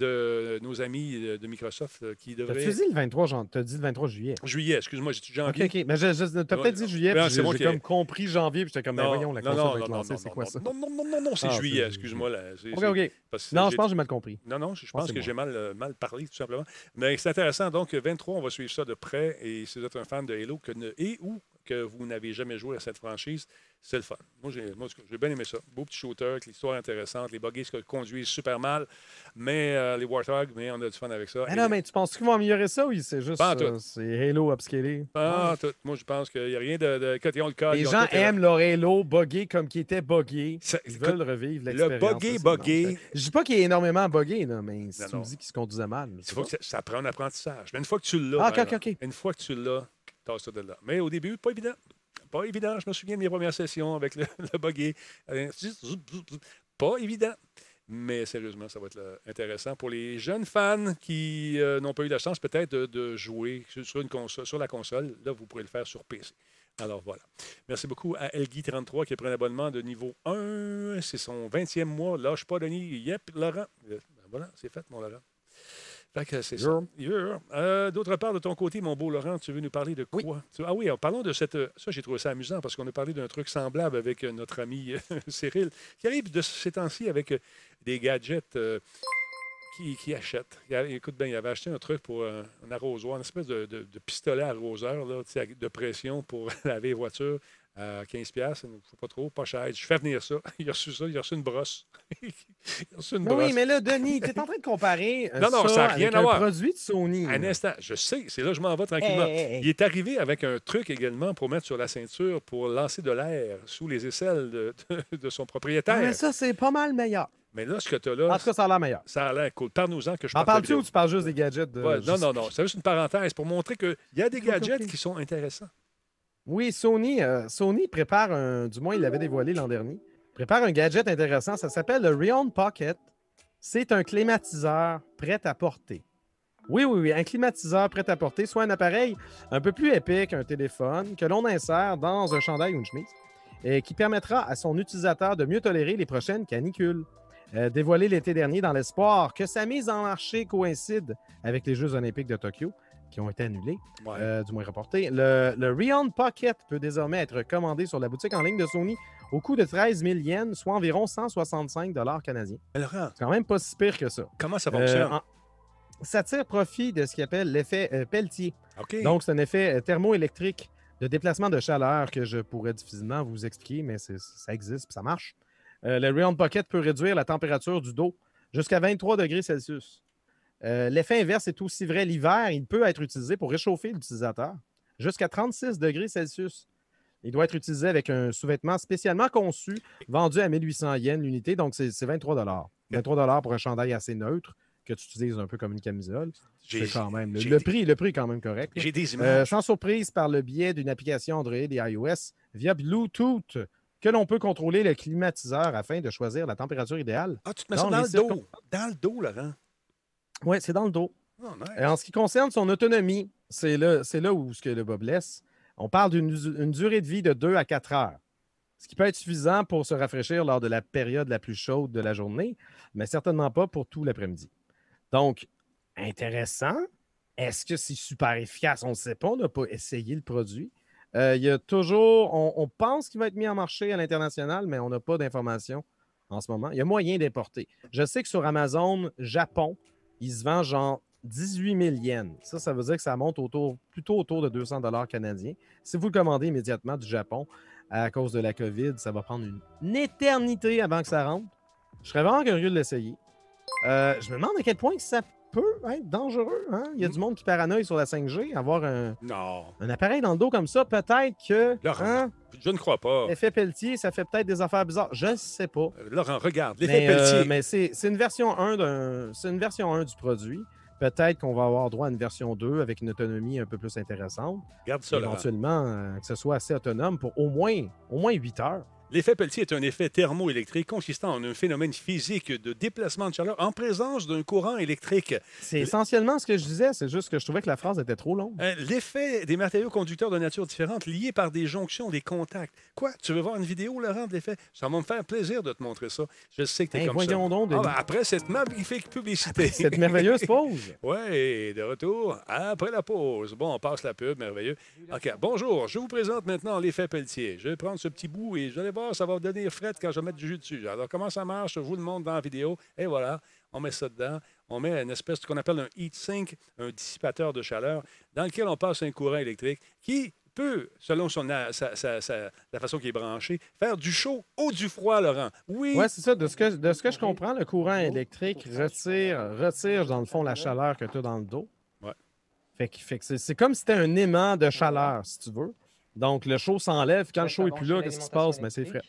de nos amis de, de Microsoft euh, qui devraient... T'as-tu dit le 23 jan- T'as dit le 23 juillet? Juillet, excuse-moi, j'ai dit OK, janvier? OK. Mais je, je- t'as peut-être dit juillet, puis c'est j'ai comme compris janvier, puis j'étais comme, ben voyons, la console va être non, lancée, non, c'est non, quoi non, ça? Non, non, non, non, non, c'est Ah, juillet, excuse-moi. OK, OK. Non, je pense que j'ai mal compris. Non, non, je pense pense que j'ai mal, euh, mal parlé, tout simplement. Mais c'est intéressant. Donc, 23, on va suivre ça de près. Et si vous êtes un fan de Halo que ne- et ou que vous n'avez jamais joué à cette franchise, c'est le fun. Moi, j'ai j'ai bien aimé ça. Beau petit shooter, avec l'histoire intéressante, les buggies se conduisent super mal, mais euh, les Warthogs, mais on a du fun avec ça. Ah Et- non, mais tu penses qu'ils vont améliorer ça ou c'est juste. Pas euh, c'est Halo upscalé? Ah, tout. Moi, je pense qu'il n'y a rien de. de... Ils ont le code. Les gens aiment leur Halo buggé comme qui était buggé. Ils veulent revivre le l'expérience. buggé, c'est buggé. bon. Je dis pas qu'il est énormément buggé, là, mais si Non, tu me dis qu'il se conduisait mal. Il faut pas. que ça, ça prend un apprentissage. Mais une fois que tu l'as, Ah, ok, par ok, exemple, ok. une fois que tu l'as, Mais au début, pas évident. Pas évident. Je me souviens de mes premières sessions avec le, (laughs) buggy. Euh, Pas évident. Mais sérieusement, ça va être intéressant pour les jeunes fans qui euh, n'ont pas eu la chance peut-être de, jouer sur, sur une console, sur la console. Là, vous pourrez le faire sur PC. Alors voilà. Merci beaucoup à Elgui33 qui a pris un abonnement de niveau 1. C'est son 20e mois. Lâche pas, Denis. Yep, Laurent. Euh, ben voilà, c'est fait, mon Laurent. Fait que c'est ça. Yeah. Euh, D'autre part, de ton côté, mon beau Laurent, tu veux nous parler de quoi? Oui. Tu- Ah oui, alors, parlons de cette. euh, Ça, j'ai trouvé ça amusant parce qu'on a parlé d'un truc semblable avec euh, notre ami (laughs) Cyril, qui arrive de ces temps-ci avec des gadgets euh, qui, qui achète. Il écoute bien, il avait acheté un truc pour un arrosoir, une espèce de, de- de pistolet arroseur là, de pression pour (laughs) laver les voitures à 15$, piastres, il ne faut pas trop, pas cher. Je fais venir ça. (laughs) Il a reçu ça, il a reçu une brosse. (laughs) il a reçu une Mais brosse. oui, mais là, Denis, tu es en train de comparer euh, Non, non, ça a rien avec à un voir. produit de Sony. Un instant, je sais, c'est là que je m'en vais tranquillement. Hey, hey, hey. Il est arrivé avec un truc également pour mettre sur la ceinture pour lancer de l'air sous les aisselles de, de- de son Ah, propriétaire. mais ça, c'est pas mal meilleur. Mais là, ce que tu as là, En tout cas, ça a l'air meilleur. ça a l'air cool. Parle-nous-en que je En parles-tu vidéo. ou tu parles juste des gadgets? De, Ouais, non, non, non. C'est juste une parenthèse pour montrer qu'il y a des gadgets qui sont intéressants. Oui, Sony, euh, Sony prépare un, du moins il l'avait dévoilé l'an dernier, prépare un gadget intéressant. Ça s'appelle le Rion Pocket. C'est un climatiseur prêt à porter. Oui, oui, oui, un climatiseur prêt à porter, soit un appareil un peu plus épais qu'un téléphone que l'on insère dans un chandail ou une chemise et qui permettra à son utilisateur de mieux tolérer les prochaines canicules. Euh, dévoilé l'été dernier dans l'espoir que sa mise en marché coïncide avec les Jeux olympiques de Tokyo, qui ont été annulés, Ouais. euh, du moins reporté. Le, le Rion Pocket peut désormais être commandé sur la boutique en ligne de Sony au coût de 13 000 yens, soit environ 165 canadiens. Laurent, C'est quand même pas si pire que ça. comment ça Euh, fonctionne? en- Ça tire profit de ce qu'il appelle l'effet euh, Pelletier. Donc, c'est un effet thermoélectrique de déplacement de chaleur que je pourrais difficilement vous expliquer, mais c'est- ça existe puis ça marche. Le Rion Pocket peut réduire la température du dos jusqu'à 23 degrés Celsius. Euh, L'effet inverse est aussi vrai l'hiver. Il peut être utilisé pour réchauffer l'utilisateur jusqu'à 36 degrés Celsius. Il doit être utilisé avec un sous-vêtement spécialement conçu, vendu à 1800 yens l'unité, donc c'est c'est 23 23 pour un chandail assez neutre que tu utilises un peu comme une camisole. C'est quand même. Le, prix, le prix est quand même correct. j'ai des Euh, images. sans surprise, par le biais d'une application Android et iOS via Bluetooth, que l'on peut contrôler le climatiseur afin de choisir la température idéale. ah, tu te mets ça dans le dos. Dans le dos, Laurent. Oui, c'est dans le dos. Oh, nice. Et en ce qui concerne son autonomie, c'est là, là où ce que le bas blesse. On parle d'une une durée de vie de 2 à 4 heures, ce qui peut être suffisant pour se rafraîchir lors de la période la plus chaude de la journée, mais certainement pas pour tout l'après-midi. Donc, intéressant. Est-ce que c'est super efficace? On ne sait pas, on n'a pas essayé le produit. Euh, il y a toujours, on, on pense qu'il va être mis en marché à l'international, mais on n'a pas d'informations en ce moment. Il y a moyen d'importer. Je sais que sur Amazon Japon, il se vend genre 18 000 yens. Ça, ça veut dire que ça monte plutôt autour de 200 dollars canadiens. Si vous le commandez immédiatement du Japon, à cause de la COVID, ça va prendre une, une éternité avant que ça rentre. Je serais vraiment curieux de l'essayer. Euh, je me demande à quel point ça peut être dangereux. hein? Il y a du monde qui paranoïe sur la 5G. Avoir un, Non. un appareil dans le dos comme ça, peut-être que Laurent. hein, Je ne crois pas. l'effet Pelletier, ça fait peut-être des affaires bizarres. Je ne sais pas. Euh, Laurent, regarde. L'effet Mais, euh, Pelletier. mais c'est c'est une version 1 d'un- c'est une version 1 du produit. Peut-être qu'on va avoir droit à une version 2 avec une autonomie un peu plus intéressante. Regarde ça. Éventuellement, euh, que ce soit assez autonome pour au moins, au moins 8 heures. L'effet Pelletier est un effet thermoélectrique consistant en un phénomène physique de déplacement de chaleur en présence d'un courant électrique. C'est essentiellement ce que je disais, c'est juste que je trouvais que la phrase était trop longue. Euh, L'effet des matériaux conducteurs de nature différente liés par des jonctions, des contacts. Quoi? Tu veux voir une vidéo, Laurent, de l'effet? Ça va me faire plaisir de te montrer ça. Je sais que tu es Hey, comme voyons ça. donc, Ah, Denis. ben, après cette magnifique publicité. Cette merveilleuse pause. (laughs) Oui, de retour après la pause. Bon, on passe la pub, merveilleux. OK, bonjour. Je vous présente maintenant l'effet Pelletier. Je vais prendre ce petit bout et vous allez voir, ça va devenir frais quand je vais mettre du jus dessus. Alors, comment ça marche? Je vous le montre dans la vidéo. Et voilà, on met ça dedans. On met une espèce de ce qu'on appelle un heat sink, un dissipateur de chaleur, dans lequel on passe un courant électrique qui peut, selon son, a- sa- sa- sa- la façon qu'il est branché, faire du chaud ou du froid, Laurent. Oui, Ouais, c'est ça. De ce, que, de ce que je comprends, le courant électrique retire, retire dans le fond la chaleur que tu as dans le dos. Ouais. Fait que, fait que c'est, c'est comme si c'était un aimant de chaleur, si tu veux. Donc, le chaud s'enlève. Quand le chaud n'est plus là, qu'est-ce qui se passe? Ben, c'est frais.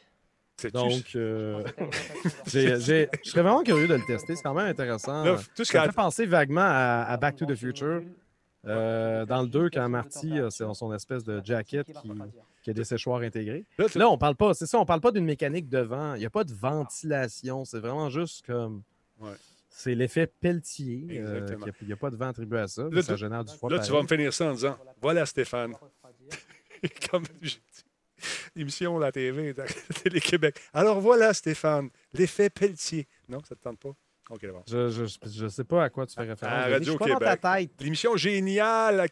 c'est Donc, euh, (laughs) j'ai- j'ai- je serais vraiment curieux de le tester. C'est quand même intéressant. Là, tout ce Ça me fait penser vaguement à, à Back to the Future. Euh, dans le 2, quand Marty a son, son espèce de jacket qui, qui a des séchoirs intégrés. Là, on parle pas, c'est ça, on parle pas d'une mécanique de vent. Il n'y a pas de ventilation. C'est vraiment juste comme. Ouais. C'est l'effet Pelletier. euh, Il n'y a, pas de vent attribué à ça. mais Là, ça tu- génère du froid. Là, tu vas me finir ça en disant Voilà, Stéphane. (laughs) (laughs) Comme j'ai dit, l'émission la TV, (laughs) Télé-Québec. Alors voilà, Stéphane, l'effet Pelletier. Non, ça ne te tente pas? OK, d'abord. Je, je, je sais pas à quoi tu fais référence. À. Je pas dans Radio-Québec. ta tête. L'émission géniale à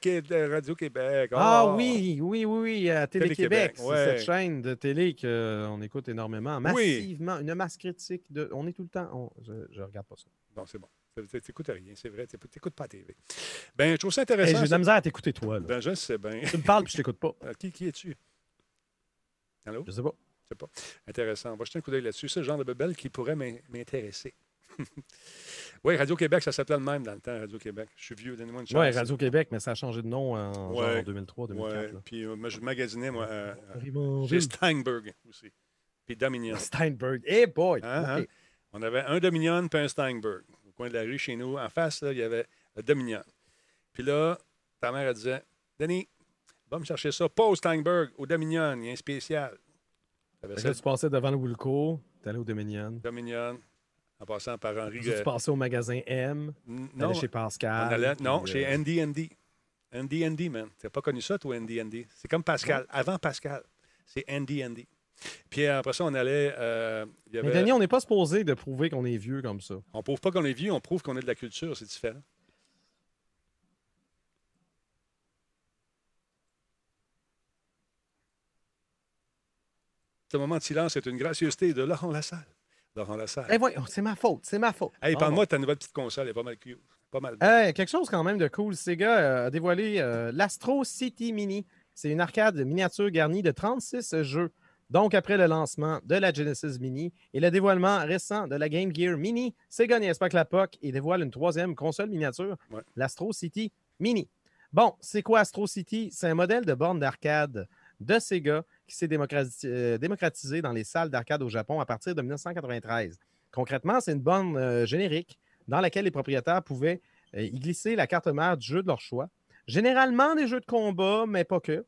Radio-Québec. Ah Oh! oui, oui, oui, oui, à Télé-Québec. C'est ouais. cette chaîne de télé qu'on écoute énormément, massivement. Une masse critique. De... On est tout le temps. on- Je, je regarde pas ça. Non, c'est bon. Tu n'écoutes rien, c'est vrai. Tu n'écoutes pas la TV. Ben, je trouve ça Hey, intéressant. J'ai de la misère à t'écouter, toi. Là. Ben, je sais bien. Tu me parles puis je t'écoute pas. (laughs) Qui, qui es-tu? Allô? Je sais pas. Je sais pas. Intéressant. On va jeter un coup d'œil là-dessus. C'est le genre de bebelle qui pourrait m'in- m'intéresser. (laughs) oui, Radio-Québec, ça s'appelait le même dans le temps, Radio-Québec. Je suis vieux, donnez-moi une chance. Ouais, Radio-Québec, mais ça a changé de nom en Ouais. genre 2003, 2004. Ouais, là. puis euh, je magasinais, moi, euh, euh, chez. Steinberg aussi. Puis Dominion. (laughs) Steinberg. Hey boy! Hein, OK. On avait un Dominion puis un Steinberg. Coin de la rue, chez nous, en face, là, il y avait le Dominion. Puis là, ta mère, elle disait Denis, va me chercher ça, au Steinberg, au Dominion, il y a un spécial. Là, tu passais devant le Wilco, tu allé au Dominion. Dominion, en passant par Henri. Tu passais au magasin M, tu allais Non, chez Pascal. allait- non, puis, chez euh, Andy Andy. Andy Andy, man. T'as pas connu ça, toi, Andy Andy? C'est comme Pascal. Avant Pascal, c'est Andy Andy. Puis après ça, on allait. euh, Mais Denis, on n'est pas supposé de prouver qu'on est vieux comme ça. On prouve pas qu'on est vieux, on prouve qu'on est de la culture, c'est différent. Ce moment de silence est une gracieuseté de Laurent Lassalle. Laurent Lassalle. Eh voyons, c'est ma faute, c'est ma faute. Hey, parle-moi de ta nouvelle petite console, elle est pas mal cute. Pas mal. Hey, quelque chose quand même de cool. Sega euh, a dévoilé euh, l'Astro City Mini. C'est une arcade miniature garnie de 36 jeux. Donc, après le lancement de la Genesis Mini et le dévoilement récent de la Game Gear Mini, Sega n'y pas que la POC et dévoile une troisième console miniature, Ouais. l'Astro City Mini. Bon, c'est quoi Astro City? C'est un modèle de borne d'arcade de Sega qui s'est euh, démocratisé dans les salles d'arcade au Japon à partir de 1993. Concrètement, c'est une borne euh, générique dans laquelle les propriétaires pouvaient euh, y glisser la carte mère du jeu de leur choix. Généralement des jeux de combat, mais pas que.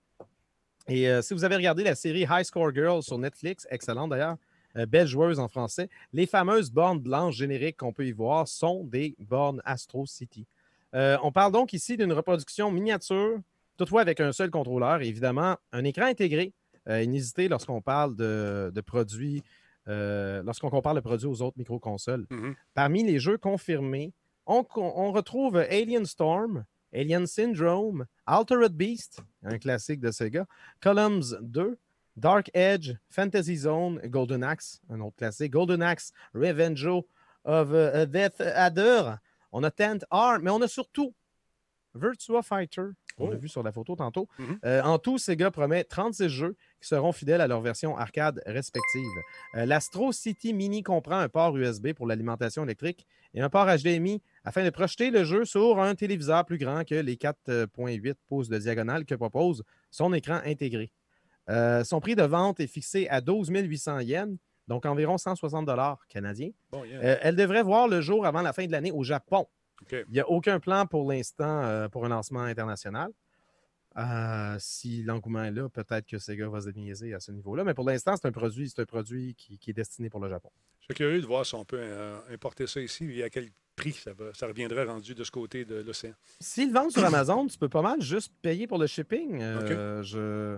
Et euh, si vous avez regardé la série High Score Girls sur Netflix, excellente d'ailleurs, euh, belle joueuse en français, les fameuses bornes blanches génériques qu'on peut y voir sont des bornes Astro City. Euh, on parle donc ici d'une reproduction miniature, toutefois avec un seul contrôleur et évidemment un écran intégré. Inhésitez lorsqu'on parle de, de produits, lorsqu'on compare le produit aux autres micro-consoles. Mhm. Parmi les jeux confirmés, on, on retrouve Alien Storm, Alien Syndrome, Altered Beast, un classique de Sega, Columns 2, Dark Edge, Fantasy Zone, Golden Axe, un autre classique, Golden Axe, Revenge of uh, Death Adder. On a Tent Arm, mais on a surtout Virtua Fighter, qu'on a Oh. vu sur la photo tantôt. Mhm. Euh, en tout, Sega promet 36 jeux qui seront fidèles à leur version arcade respective. Euh, L'Astro City Mini comprend un port USB pour l'alimentation électrique et un port HDMI afin de projeter le jeu sur un téléviseur plus grand que les 4,8 pouces de diagonale que propose son écran intégré. Euh, son prix de vente est fixé à 12 800 yens, donc environ 160 dollars canadiens. Bon, yeah. Euh, elle devrait voir le jour avant la fin de l'année au Japon. Il n'y a aucun plan pour l'instant euh, pour un lancement international. Si l'engouement est là, peut-être que Sega va se déniaiser à ce niveau-là. Mais pour l'instant, c'est un produit, c'est un produit qui, qui est destiné pour le Japon. Je suis curieux de voir si on peut importer ça ici et à quel prix ça, va, ça reviendrait rendu de ce côté de l'océan. S'ils le vendent sur Amazon, tu peux pas mal juste payer pour le shipping. Euh, je,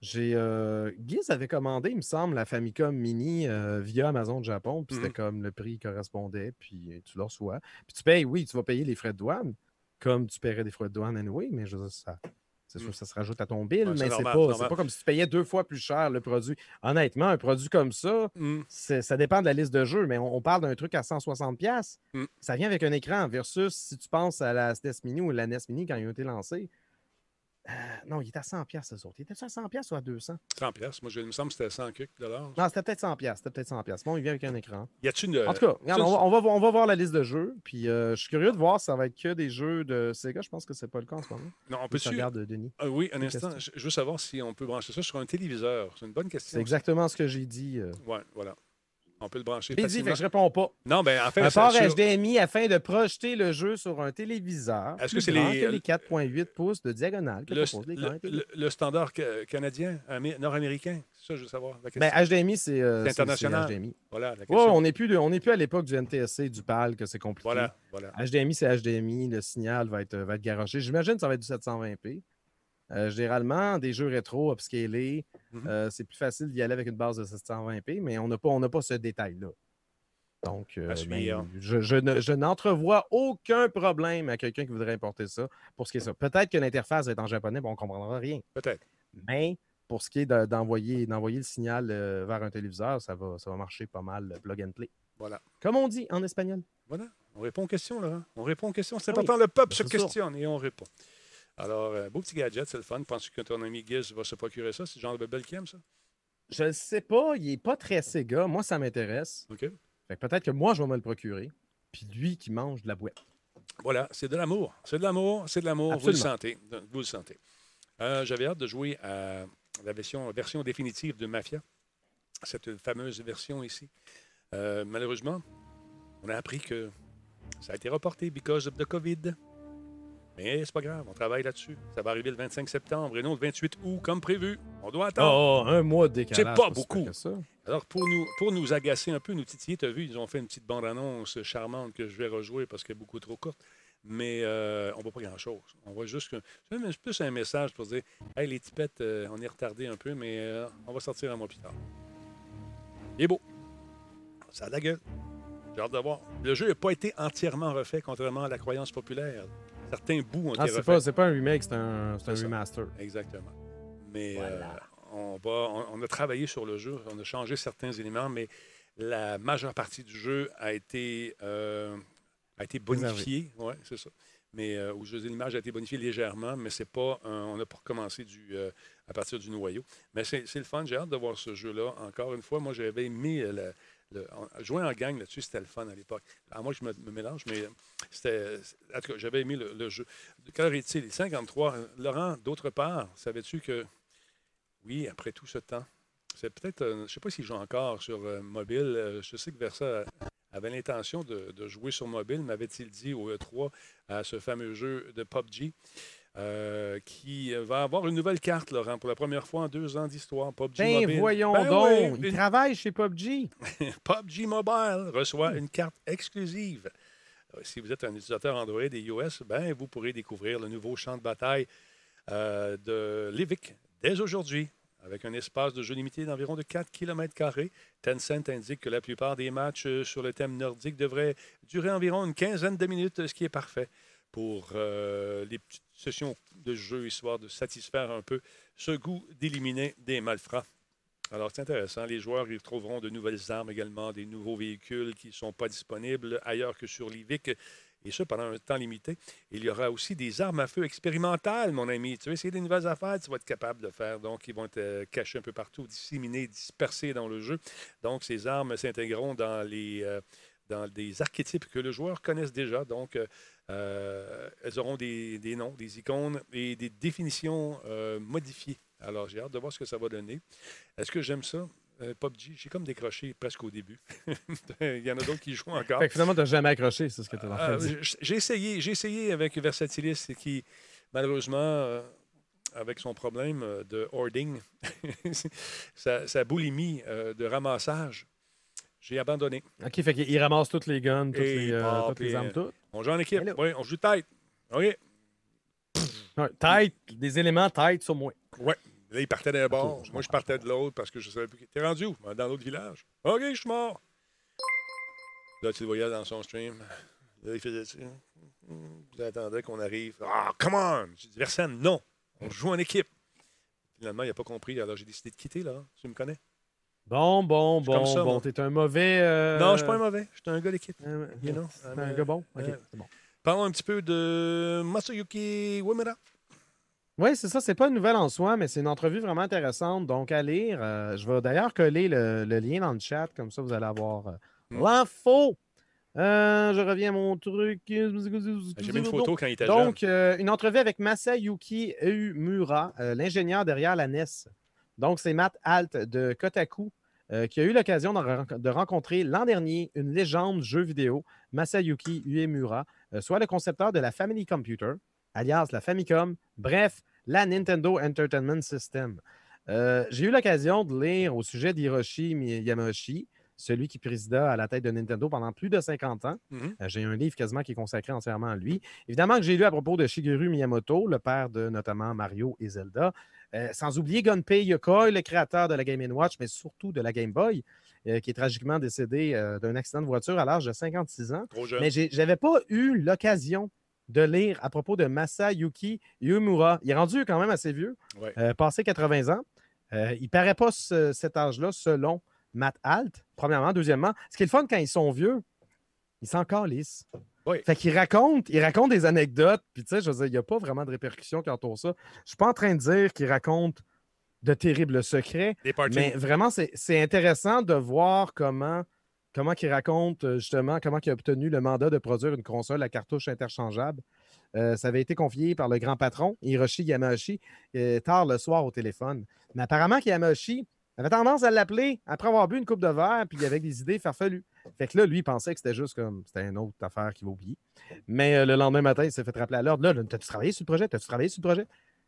j'ai, euh, Guiz avait commandé, il me semble, la Famicom Mini euh, via Amazon Japon. Puis c'était Mhm. comme le prix correspondait, puis tu le reçois. Puis tu payes, oui, tu vas payer les frais de douane, comme tu paierais des frais de douane anyway, mais je veux dire, ça. C'est sûr Mhm. que ça se rajoute à ton bill, Ouais, mais c'est pas, pas comme si tu payais deux fois plus cher le produit. Honnêtement, un produit comme ça, c'est- ça dépend de la liste de jeux, mais on, on parle d'un truc à 160$. pièces. Mm. Ça vient avec un écran versus si tu penses à la SNES Mini ou la NES Mini quand ils ont été lancés. Euh, non, il était à 100$, pièces eux autres. Il était à 100$ pièces ou à 200$? 100 pièces. Moi, je, il me semble que c'était 100 quelques dollars. Non, c'était peut-être 100$. pièces, C'était peut-être 100$. pièces. Bon, il vient avec un écran. Y a-tu une. En tout cas, regarde, on, va, on va voir- on va voir la liste de jeux. Puis euh, je suis curieux de voir si ça va être que des jeux de Sega. Je pense que c'est pas le cas en ce moment. Non, on peut tu regardes, Denis? Ah oui, un instant. Je, veux savoir si on peut brancher ça sur un téléviseur. C'est une bonne question. C'est exactement ce que j'ai dit. euh. Oui, voilà. On peut le brancher. Je t'ai dit, je réponds pas. Non, ben en fait, Un port HDMI afin de projeter le jeu sur un téléviseur. Est-ce que c'est les- les 4,8 pouces de diagonale que le, le- le- le standard ca- canadien, amé- nord-américain. C'est ça, je veux savoir. Ben, HDMI, c'est euh, international. HDMI. voilà, la on n'est plus, de- on n'est plus à l'époque du NTSC, du PAL, que c'est compliqué. Voilà, voilà. HDMI, c'est HDMI. Le signal va être, va être. J'imagine que ça va être du 720p. Euh, généralement, des jeux rétro upscalés, Mhm. euh, c'est plus facile d'y aller avec une base de 720p, mais on n'a pas, on pas ce détail-là. Donc, euh, ben, je, je ne- je n'entrevois aucun problème à quelqu'un qui voudrait importer ça pour ce qui est ça. Peut-être que l'interface être en japonais, bon, on ne comprendra rien. Peut-être. Mais pour ce qui est de- d'envoyer, le signal euh, vers un téléviseur, ça va, ça va marcher pas mal, plug and play. Voilà. Comme on dit en espagnol. Voilà. On répond aux questions, Laurent. On répond aux questions. C'est oui. important. Le peuple Ben, se questionne et on répond. Alors, euh, beau petit gadget, c'est le fun. Penses-tu que ton ami Giz va se procurer ça? C'est le genre de bebel qui aime ça? Je ne sais pas, il n'est pas très Sega. Moi, ça m'intéresse. OK. Fait que peut-être que moi, je vais me le procurer. Puis lui qui mange de la boîte. Voilà, c'est de l'amour. C'est de l'amour, c'est de l'amour. Vous le sentez. Vous le sentez. Euh, J'avais hâte de jouer à la version, version définitive de Mafia, cette fameuse version ici. Euh, malheureusement, on a appris que ça a été reporté because of the COVID. Mais c'est pas grave, on travaille là-dessus. Ça va arriver le 25 septembre et non le 28 août, comme prévu. On doit attendre. Oh, un mois de décalage. C'est pas beaucoup. ça. Alors, pour nous, pour nous agacer un peu, nous titiller, tu as vu, ils ont fait une petite bande-annonce charmante que je vais rejouer parce qu'elle est beaucoup trop courte. Mais euh, on ne voit pas grand-chose. On voit juste que. C'est même plus un message pour dire Hey, les tipettes, euh, on est retardé un peu, mais euh, on va sortir un mois plus tard. Il est beau. Ça a de la gueule. J'ai hâte de voir. Le jeu n'a pas été entièrement refait, contrairement à la croyance populaire. Certains bouts ont Ah, été c'est refaits. pas, c'est pas un remake, c'est un, c'est un remaster. Exactement. Mais Voilà. euh, on, va, on, on a travaillé sur le jeu, on a changé certains éléments, mais la majeure partie du jeu a été, euh, a été bonifiée. Oui, c'est ça. Mais euh, ou je veux dire, l'image a été bonifiée légèrement, mais c'est pas un- on n'a pas recommencé du, euh, à partir du noyau. Mais c'est c'est le fun, j'ai hâte de voir ce jeu-là. Encore une fois, moi j'avais aimé euh, jouer en gang là-dessus, c'était le fun à l'époque. Alors moi, je me, mélange, mais euh, c'était. En tout cas, j'avais aimé le, jeu. Quelle est-il? 53. Laurent, d'autre part, savais-tu que, oui, après tout ce temps, c'est peut-être, euh, je ne sais pas s'il joue encore sur euh, mobile. je sais que Versa avait l'intention de, de jouer sur mobile, m'avait-il dit au E3 à ce fameux jeu de PUBG. Euh, qui va avoir une nouvelle carte, Laurent, pour la première fois en deux ans d'histoire. PUBG Ben, Mobile. voyons Ben donc. oui, Il une- travaille chez PUBG. (laughs) PUBG Mobile reçoit une carte exclusive. Euh, Si vous êtes un utilisateur Android et iOS, ben, vous pourrez découvrir le nouveau champ de bataille euh, de Livic dès aujourd'hui. Avec un espace de jeu limité d'environ de 4 km. Tencent indique que la plupart des matchs euh, sur le thème nordique devraient durer environ une quinzaine de minutes, ce qui est parfait pour euh, les petites sessions de jeu, histoire de satisfaire un peu ce goût d'éliminer des malfrats. Alors, c'est intéressant. Les joueurs y trouveront de nouvelles armes également, des nouveaux véhicules qui ne sont pas disponibles ailleurs que sur l'IVIC, et ce pendant un temps limité. Il y aura aussi des armes à feu expérimentales, mon ami. Tu veux essayer des nouvelles affaires, tu vas être capable de faire. Donc, ils vont être euh, cachés un peu partout, disséminés, dispersés dans le jeu. Donc, ces armes s'intégreront dans les. euh, dans des archétypes que le joueur connaisse déjà. Donc, euh, euh, elles auront des, des noms, des icônes et des définitions euh, modifiées. Alors, j'ai hâte de voir ce que ça va donner. Est-ce que j'aime ça? Euh, PUBG, j'ai comme décroché presque au début. (laughs) Il y en a d'autres qui jouent encore. Fait que finalement, t'as jamais accroché, c'est ce que tu dire. j- j'ai essayé, j'ai essayé avec Versatilis qui, malheureusement, avec son problème de hoarding, (laughs) sa, sa boulimie de ramassage, j'ai abandonné. OK, fait qu'il ramasse toutes les guns, toutes, Et les, euh, toutes les puis, armes, toutes. On joue en équipe, oui, on joue tête. OK. Ouais, tête, des éléments tête sur moi. Ouais. Là, il partait d'un bord. Moi, je partais de l'autre parce que je savais plus. T'es rendu où? Dans l'autre village. OK, je suis mort. Là, tu le voyais dans son stream. Là, il faisait ça. Vous attendez qu'on arrive. Ah, come on! J'ai dit, Versane, non. On joue en équipe. Finalement, il n'a pas compris. Alors, j'ai décidé de quitter, là. Tu me connais? Bon, bon, comme bon, ça, bon. T'es un mauvais. euh, Non, je suis pas un mauvais. Je suis un gars d'équipe. euh, You know, c'est I'm un gars bon? OK, euh, c'est bon. Parlons un petit peu de Masayuki Uemura. Oui, c'est ça. C'est pas une nouvelle en soi, mais c'est une entrevue vraiment intéressante. Donc, à lire. Euh, je vais d'ailleurs coller le, le lien dans le chat, comme ça, vous allez avoir euh, Mm. l'info. Euh, je reviens à mon truc. J'ai mis une photo quand il était jeune. Donc, euh, une entrevue avec Masayuki Eumura, euh, l'ingénieur derrière la NES. Donc, c'est Matt Alt de Kotaku euh, qui a eu l'occasion de, ren- de rencontrer l'an dernier une légende jeu vidéo, Masayuki Uemura, euh, soit le concepteur de la Family Computer, alias la Famicom, bref, la Nintendo Entertainment System. Euh, J'ai eu l'occasion de lire au sujet d'Hiroshi Yamauchi, celui qui présida à la tête de Nintendo pendant plus de 50 ans. Mhm. Euh, J'ai un livre quasiment qui est consacré entièrement à lui. Évidemment que j'ai lu à propos de Shigeru Miyamoto, le père de notamment Mario et Zelda. Euh, sans oublier Gunpei Yokoi, le créateur de la Game Watch, mais surtout de la Game Boy, euh, qui est tragiquement décédé euh, d'un accident de voiture à l'âge de 56 ans. Trop jeune. Mais je n'avais pas eu l'occasion de lire à propos de Masayuki Yumura. Il est rendu quand même assez vieux, Ouais. passé 80 ans. Il ne paraît pas ce- cet âge-là selon Matt Alt, premièrement. Deuxièmement, ce qui est le fun quand ils sont vieux, ils sont encore lisses. Oui. Fait qu'il raconte, il raconte des anecdotes, puis tu sais, je veux dire, il n'y a pas vraiment de répercussions qui entourent ça. Je suis pas en train de dire qu'il raconte de terribles secrets, mais vraiment, c'est intéressant de voir comment, comment il raconte euh, justement comment il a obtenu le mandat de produire une console à cartouche interchangeable. Euh, ça avait été confié par le grand patron, Hiroshi Yamauchi, euh, tard le soir au téléphone. Mais apparemment, Yamauchi avait tendance à l'appeler après avoir bu une coupe de verre, puis avec des idées farfelues. Fait que là, lui, il pensait que c'était juste comme c'était une autre affaire qu'il va oublier. Mais euh, le lendemain matin, il s'est fait rappeler à l'ordre. Là, t'as-tu travaillé sur le projet? T'as-tu travaillé sur le projet?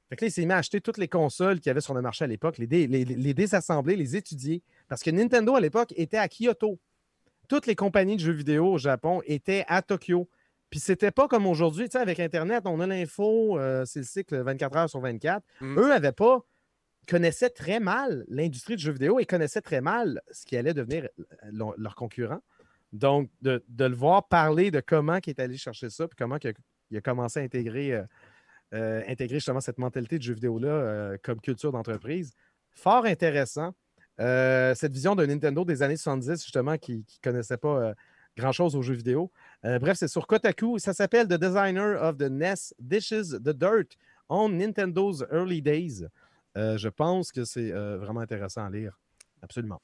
Fait que là, il s'est mis à acheter toutes les consoles qu'il y avait sur le marché à l'époque, les, dé- les- les désassembler, les étudier. Parce que Nintendo, à l'époque, était à Kyoto. Toutes les compagnies de jeux vidéo au Japon étaient à Tokyo. Puis c'était pas comme aujourd'hui, tu sais, avec Internet, on a l'info, euh, c'est le cycle 24 heures sur 24. Mm. Eux avaient pas, connaissaient très mal l'industrie du jeu vidéo et connaissaient très mal ce qui allait devenir euh, leur, concurrent. Donc, de, le voir parler de comment il est allé chercher ça, puis comment il a, commencé à intégrer, euh, euh, intégrer justement cette mentalité de jeu vidéo-là comme culture d'entreprise, fort intéressant. Cette vision de Nintendo des années 70, justement, qui ne connaissait pas grand-chose aux jeux vidéo. Bref, c'est sur Kotaku. Ça s'appelle The Designer of the NES Dishes the Dirt on Nintendo's Early Days. Euh, je pense que c'est euh, vraiment intéressant à lire. Absolument.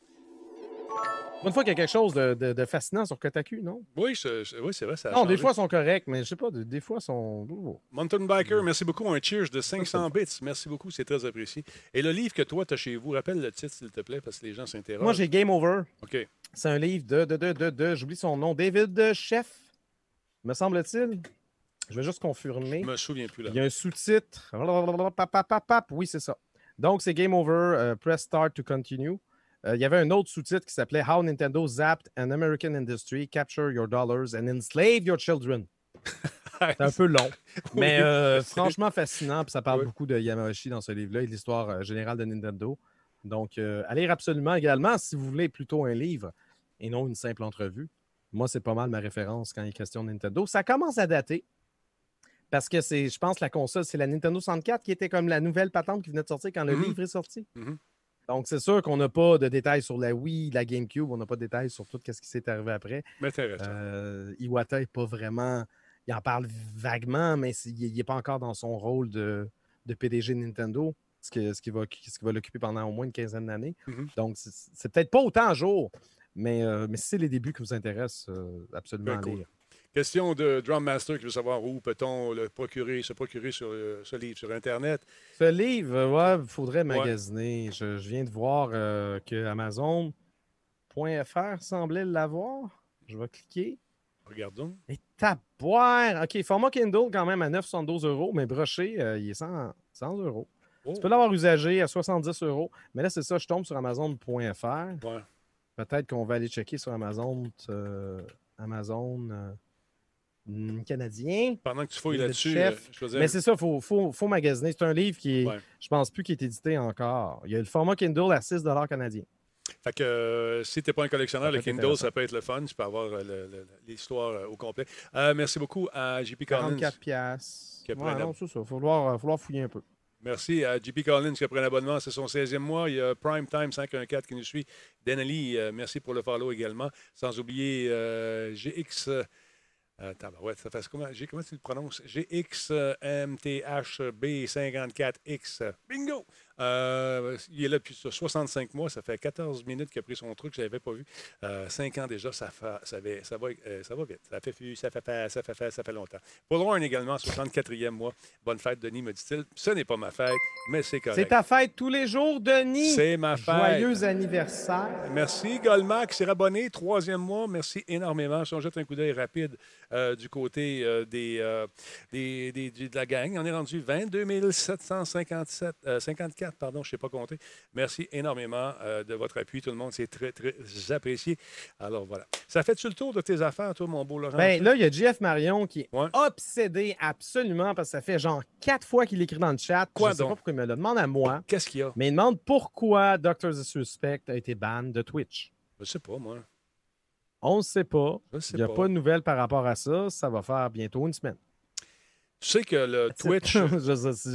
Une fois qu'il y a quelque chose de, de- de fascinant sur Kotaku, non? Oui, je- je- oui, c'est vrai. Ça Non, des fois, ils sont corrects, mais je sais pas, des, des fois, ils sont. oh. Mountain. Biker, merci beaucoup. Un cheers de 500 bits. Merci beaucoup, c'est très apprécié. Et le livre que toi, tu as chez vous, rappelle le titre, s'il te plaît, parce que les gens s'interrogent. Moi, j'ai Game Over. OK. C'est un livre de, de, de, de, de- j'oublie son nom, David Chef, me semble-t-il. Je vais juste confirmer. Je me souviens plus là. Il y a un sous-titre. Oui, c'est ça. Donc, c'est Game Over, euh, Press Start to Continue. Euh, il y avait un autre sous-titre qui s'appelait How Nintendo Zapped an American Industry, Capture Your Dollars and Enslave Your Children. (laughs) C'est un peu long, mais euh, franchement fascinant. Puis ça parle Oui. beaucoup de Yamauchi dans ce livre-là et de l'histoire euh, générale de Nintendo. Donc, euh, à lire absolument également si vous voulez plutôt un livre et non une simple entrevue. Moi, c'est pas mal ma référence quand il est question de Nintendo. Ça commence à dater. Parce que c'est, je pense, la console, c'est la Nintendo 64 qui était comme la nouvelle patente qui venait de sortir quand le Mhm. livre est sorti. Mhm. Donc, c'est sûr qu'on n'a pas de détails sur la Wii, la GameCube, on n'a pas de détails sur tout ce qui s'est arrivé après. Mais intéressant. Euh, Iwata n'est pas vraiment. Il en parle vaguement, mais il n'est pas encore dans son rôle de, de PDG de Nintendo, ce, que- ce qui va, ce qui va l'occuper pendant au moins une quinzaine d'années. Mhm. Donc, c'est peut-être pas autant à jour, mais, euh, mais si c'est les débuts qui vous intéressent, euh, absolument à cool. lire. Question de Drum Master qui veut savoir où peut-on le procurer, se procurer sur euh, ce livre sur Internet. Ce livre, euh, ouais, il faudrait magasiner. Je, je viens de voir euh, que Amazon.fr semblait l'avoir. Je vais cliquer. Regardons. Et taboire! OK, format Kindle quand même à 972 euros, mais broché, euh, il est 100, 100 euros. Oh, Tu peux l'avoir usagé à 70 euros. Mais là, c'est ça, je tombe sur Amazon.fr. ouais. Peut-être qu'on va aller checker sur Amazon, Amazon canadien. Pendant que tu fouilles Le là-dessus, euh, dire, Mais c'est ça, il faut, faut, faut magasiner. C'est un livre qui est, Ouais. je pense plus, qui est édité encore. Il y a le format Kindle à 6 canadiens. Fait que euh, si tu n'es pas un collectionneur, le Kindle, ça peut être le fun. Tu peux avoir euh, l'histoire au complet. Euh, merci beaucoup à JP Collins. 44 piastres. Qui a pris Ouais, un non, c'est ça. Il va falloir, fouiller un peu. Merci à JP Collins qui a pris un abonnement. C'est son 16e mois. Il y a Prime Time 514 qui nous suit. Denali, euh, merci pour le follow également. Sans oublier GX. Euh, Attends, ouais, ça fait comment, comment tu le prononces? GXMTHB54X. Bingo! Euh, il est là depuis 65 mois. Ça fait 14 minutes qu'il a pris son truc. Je ne l'avais pas vu. 5 ans déjà, ça, va, ça, va, euh, ça va vite. Ça fait, ça fait, ça fait, ça fait, ça fait longtemps. Paul Warren également, 64e mois. Bonne fête, Denis, me dit-il. Ce n'est pas ma fête, mais c'est C'est correct. ta fête tous les jours, Denis. C'est ma fête. Joyeux anniversaire. Merci, Goldmack, s'est abonné, troisième mois. Merci énormément. Si on jette un coup d'œil rapide euh, du côté euh, des, euh, des, des- de la gang, on est rendu 22 757, euh, 54, pardon, je ne sais pas compter. Merci énormément de votre appui, tout le monde. C'est très, très apprécié. Alors voilà. Ça fait-tu le tour de tes affaires, toi, mon beau Laurent? Ben, là, il y a JF Marion qui est Ouais. obsédé absolument parce que ça fait genre quatre fois qu'il écrit dans le chat. Quoi Je sais donc? pas pourquoi il me le demande à moi, Qu'est-ce qu'il y a? mais il demande pourquoi Dr. The Suspect a été ban de Twitch. Je ne sais pas, moi. On ne sait pas. Il n'y a pas. pas de nouvelles par rapport à ça. Ça va faire bientôt une semaine. Tu sais que le (laughs) Twitch... je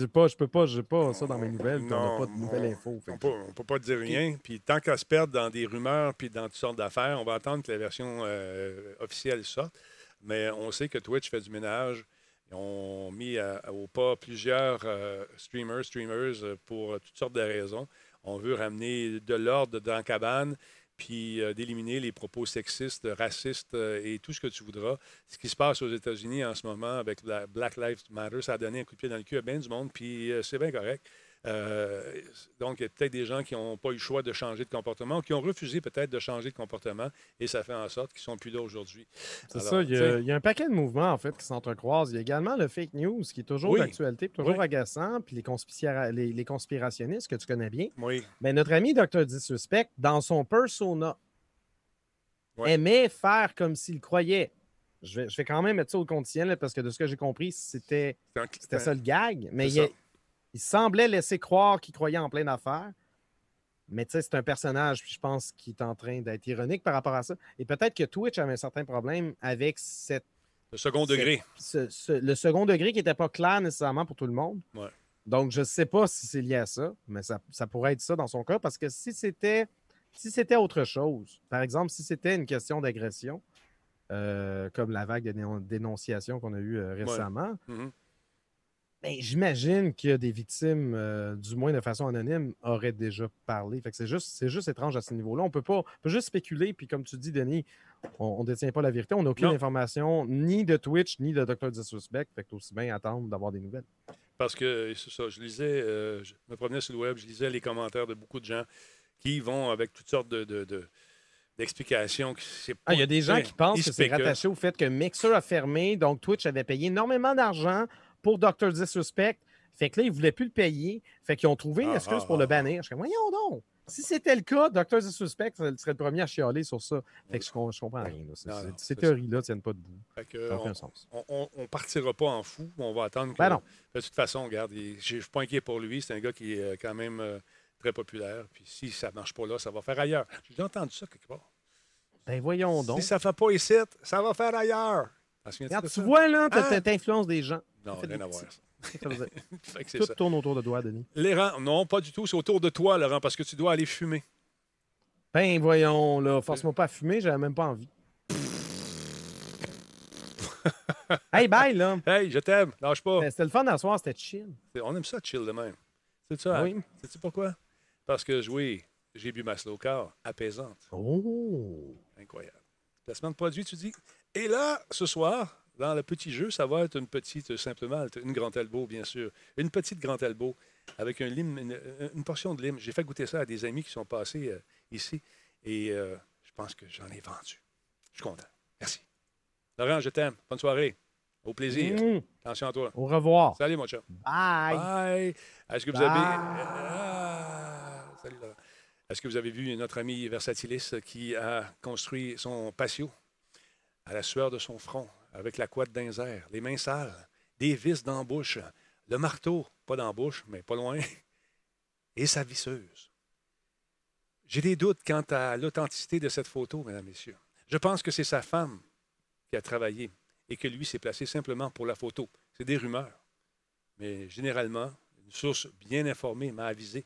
ne pas, je peux pas, j'ai pas ça dans mes nouvelles. puis on Non, n'a pas de nouvelles on- infos. On que- peut, on peut pas dire rien. Puis tant qu'à se perdre dans des rumeurs puis dans toutes sortes d'affaires, on va attendre que la version euh, officielle sorte. Mais on sait que Twitch fait du ménage. Ils ont mis à- au pas plusieurs euh, streamers, streamers euh, pour euh, toutes sortes de raisons. On veut ramener de l'ordre dans la cabane, puis euh, d'éliminer les propos sexistes, racistes euh, et tout ce que tu voudras. Ce qui se passe aux États-Unis en ce moment avec la Black Lives Matter, ça a donné un coup de pied dans le cul à bien du monde, puis euh, c'est bien correct. Euh, donc, il y a peut-être des gens qui n'ont pas eu le choix de changer de comportement ou qui ont refusé peut-être de changer de comportement et ça fait en sorte qu'ils ne sont plus là aujourd'hui. C'est ça, il y, a, sais, il y a un paquet de mouvements en fait qui s'entrecroisent. Il y a également le fake news qui est toujours Oui. d'actualité, toujours Oui. agaçant, puis les, conspira- les, les conspirationnistes que tu connais bien. Oui, Ben, notre ami Dr. Disrespect, dans son persona, aimait faire comme s'il croyait. Je vais, je vais quand même mettre ça au conditionnel parce que de ce que j'ai compris, c'était ça le gag. Mais il. Il semblait laisser croire qu'il croyait en plein d'affaires. Mais tu sais, c'est un personnage, puis je pense qu'il est en train d'être ironique par rapport à ça. Et peut-être que Twitch avait un certain problème avec cette, le second degré. ce- ce- le second degré qui n'était pas clair nécessairement pour tout le monde. Ouais. Donc, je ne sais pas si c'est lié à ça, mais ça, ça pourrait être ça dans son cas, parce que si c'était si c'était autre chose, par exemple, si c'était une question d'agression, euh, comme la vague de dénon- dénonciation qu'on a eue euh, récemment, Mhm. Ben, j'imagine a des victimes, euh, du moins de façon anonyme, auraient déjà parlé. Fait que c'est juste, c'est juste étrange à ce niveau-là. On peut pas, on peut juste spéculer, puis comme tu dis, Denis, on ne détient pas la vérité. On n'a aucune Non. information ni de Twitch, ni de Dr. Disrespect. Fait que aussi bien attendre d'avoir des nouvelles. Parce que c'est ça, je lisais, euh, je me promenais sur le web, je lisais les commentaires de beaucoup de gens qui vont avec toutes sortes de, de- de- d'explications. que c'est Ah, il y a des gens qui pensent que c'est rattaché au fait que Mixer a fermé, donc Twitch avait payé énormément d'argent pour Dr. Disrespect. Fait que là, ils ne voulaient plus le payer. Fait qu'ils ont trouvé une Ah, excuse ah, pour le ah. bannir. Je suis voyons donc. Si c'était le cas, Dr. Disrespect serait serait le premier à chialer sur ça. Fait que je, je comprends rien. là. C'est- Non, c'est- non, Ces théories-là ne tiennent pas debout. Fait que, Ça n'a on- sens. on, on partira pas en fou, on va attendre que. Ben non. De toute façon, regarde, il- je ne suis pas inquiet pour lui. C'est un gars qui est euh, quand même euh, très populaire. Puis si ça ne marche pas là, ça va faire ailleurs. J'ai déjà entendu ça quelque part. Ben voyons donc. Si ça ne fait pas ici, ça va faire ailleurs. Tu vois, là, t'as- Hein? t'influences des gens. Non, rien à voir. (laughs) Tout ça. tourne autour de toi, Denis. Les rangs, non, pas du tout. C'est autour de toi, Laurent, parce que tu dois aller fumer. Ben voyons, là, force-moi pas à fumer, j'avais même pas envie. (laughs) hey, bye, là. Hey, je t'aime, lâche pas. Ben, C'était le fun à soir, c'était chill. On aime ça chill de même. C'est ça? Oui. Sais-tu pourquoi? Parce que, oui, j'ai bu ma slow car apaisante. Oh! Incroyable. Placement de produit, tu dis? Et là, ce soir, dans le petit jeu, ça va être une petite euh, simple malte, une Grand Elbow, bien sûr. Une petite Grand Elbow avec un lime, une, une portion de lime. J'ai fait goûter ça à des amis qui sont passés euh, ici et euh, je pense que j'en ai vendu. Je suis content. Merci. Laurent, je t'aime. Bonne soirée. Au plaisir. Mm. Attention à toi. Au revoir. Salut, mon chat. Bye. Bye. Est-ce que vous Bye. avez. Ah, salut, Laurent. Est-ce que vous avez vu notre ami Versatilis qui a construit son patio à la sueur de son front, avec la couette d'un les mains sales, des vis d'embouche, le marteau, pas d'embouche, mais pas loin, (laughs) et sa visseuse? J'ai des doutes quant à l'authenticité de cette photo, mesdames, messieurs. Je pense que c'est sa femme qui a travaillé et que lui s'est placé simplement pour la photo. C'est des rumeurs. Mais généralement, une source bien informée m'a avisé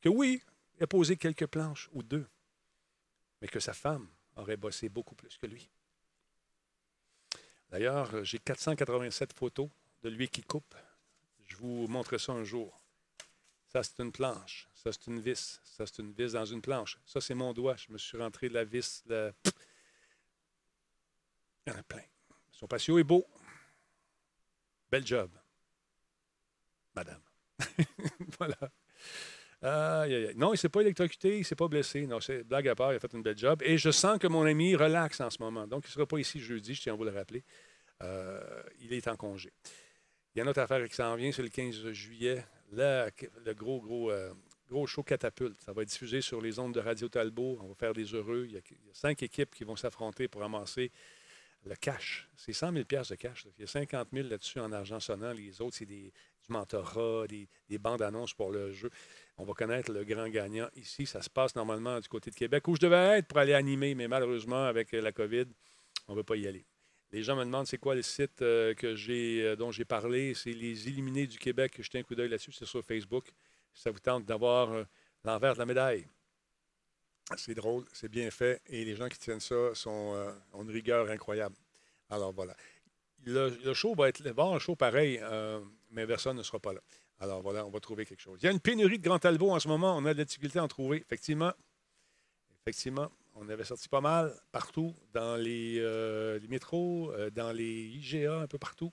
que oui, il a posé quelques planches ou deux, mais que sa femme aurait bossé beaucoup plus que lui. D'ailleurs, euh, j'ai 487 photos de lui qui coupe. Je vous montre ça un jour. Ça, c'est une planche. Ça, c'est une vis. Ça, c'est une vis dans une planche. Ça, c'est mon doigt. Je me suis rentré de la vis. de- Il y en a plein. Son patio est beau. Bel job. Madame. (laughs) voilà. Non, il ne s'est pas électrocuté, il ne s'est pas blessé. Non, c'est blague à part, il a fait une belle job. Et je sens que mon ami relaxe en ce moment. Donc, il ne sera pas ici jeudi, je tiens à vous le rappeler. Euh, il est en congé. Il y a une autre affaire qui s'en vient, c'est le 15 juillet. Là, le gros, gros, euh, gros show catapulte. Ça va être diffusé sur les ondes de Radio Talbot. On va faire des heureux. Il y a, il y a cinq équipes qui vont s'affronter pour ramasser le cash. C'est 100 000 de cash. Il y a 50 000 là-dessus en argent sonnant. Les autres, c'est des, du mentorat, des, des bandes annonces pour le jeu. On va connaître le grand gagnant ici. Ça se passe normalement du côté de Québec, où je devais être pour aller animer, mais malheureusement, avec euh, la COVID, on ne veut pas y aller. Les gens me demandent c'est quoi le site euh, euh, dont j'ai parlé? C'est Les Illuminés du Québec. Jetez un coup d'œil là-dessus. C'est sur Facebook. Ça vous tente d'avoir l'envers de la médaille. C'est drôle, c'est bien fait. Et les gens qui tiennent ça sont, euh, ont une rigueur incroyable. Alors voilà. Le, show va être. Va avoir un show pareil, euh, mais personne ne sera pas là. Alors voilà, on va trouver quelque chose. Il y a une pénurie de Grand Albo en ce moment. On a de la difficulté à en trouver. Effectivement, effectivement, on avait sorti pas mal partout, dans les, euh, les métros, dans les IGA, un peu partout.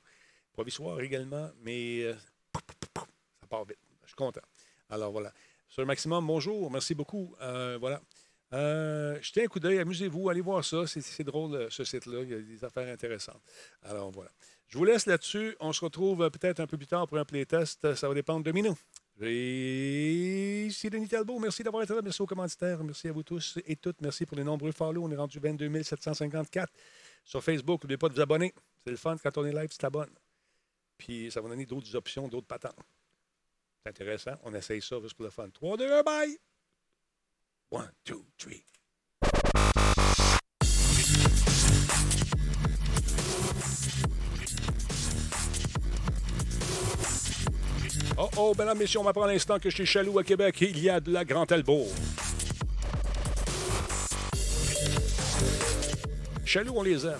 Provisoire également, mais ça part vite. Je suis content. Alors voilà. Sur Maximum, bonjour. Merci beaucoup. Euh, voilà. Euh, jetez un coup d'œil, amusez-vous, allez voir ça. C'est, c'est drôle, euh, ce site-là. Il y a des affaires intéressantes. Alors voilà. Je vous laisse là-dessus. On se retrouve peut-être un peu plus tard pour un playtest. Ça va dépendre de Minou. Et ici Denis Talbot. Merci d'avoir été là. Merci aux commanditaires. Merci à vous tous et toutes. Merci pour les nombreux follow. On est rendu 22 754 sur Facebook. N'oubliez pas de vous abonner. C'est le fun quand on est live, tu t'abonnes. Puis ça va donner d'autres options, d'autres patentes. C'est intéressant. On essaye ça juste pour le fun. 3, 2, 1, bye! 1, 2, 3. Oh oh, mesdames, messieurs, on m'apprend à l'instant que chez Chaloux à Québec, il y a de la Grand Talbot. Chaloux, on les aime.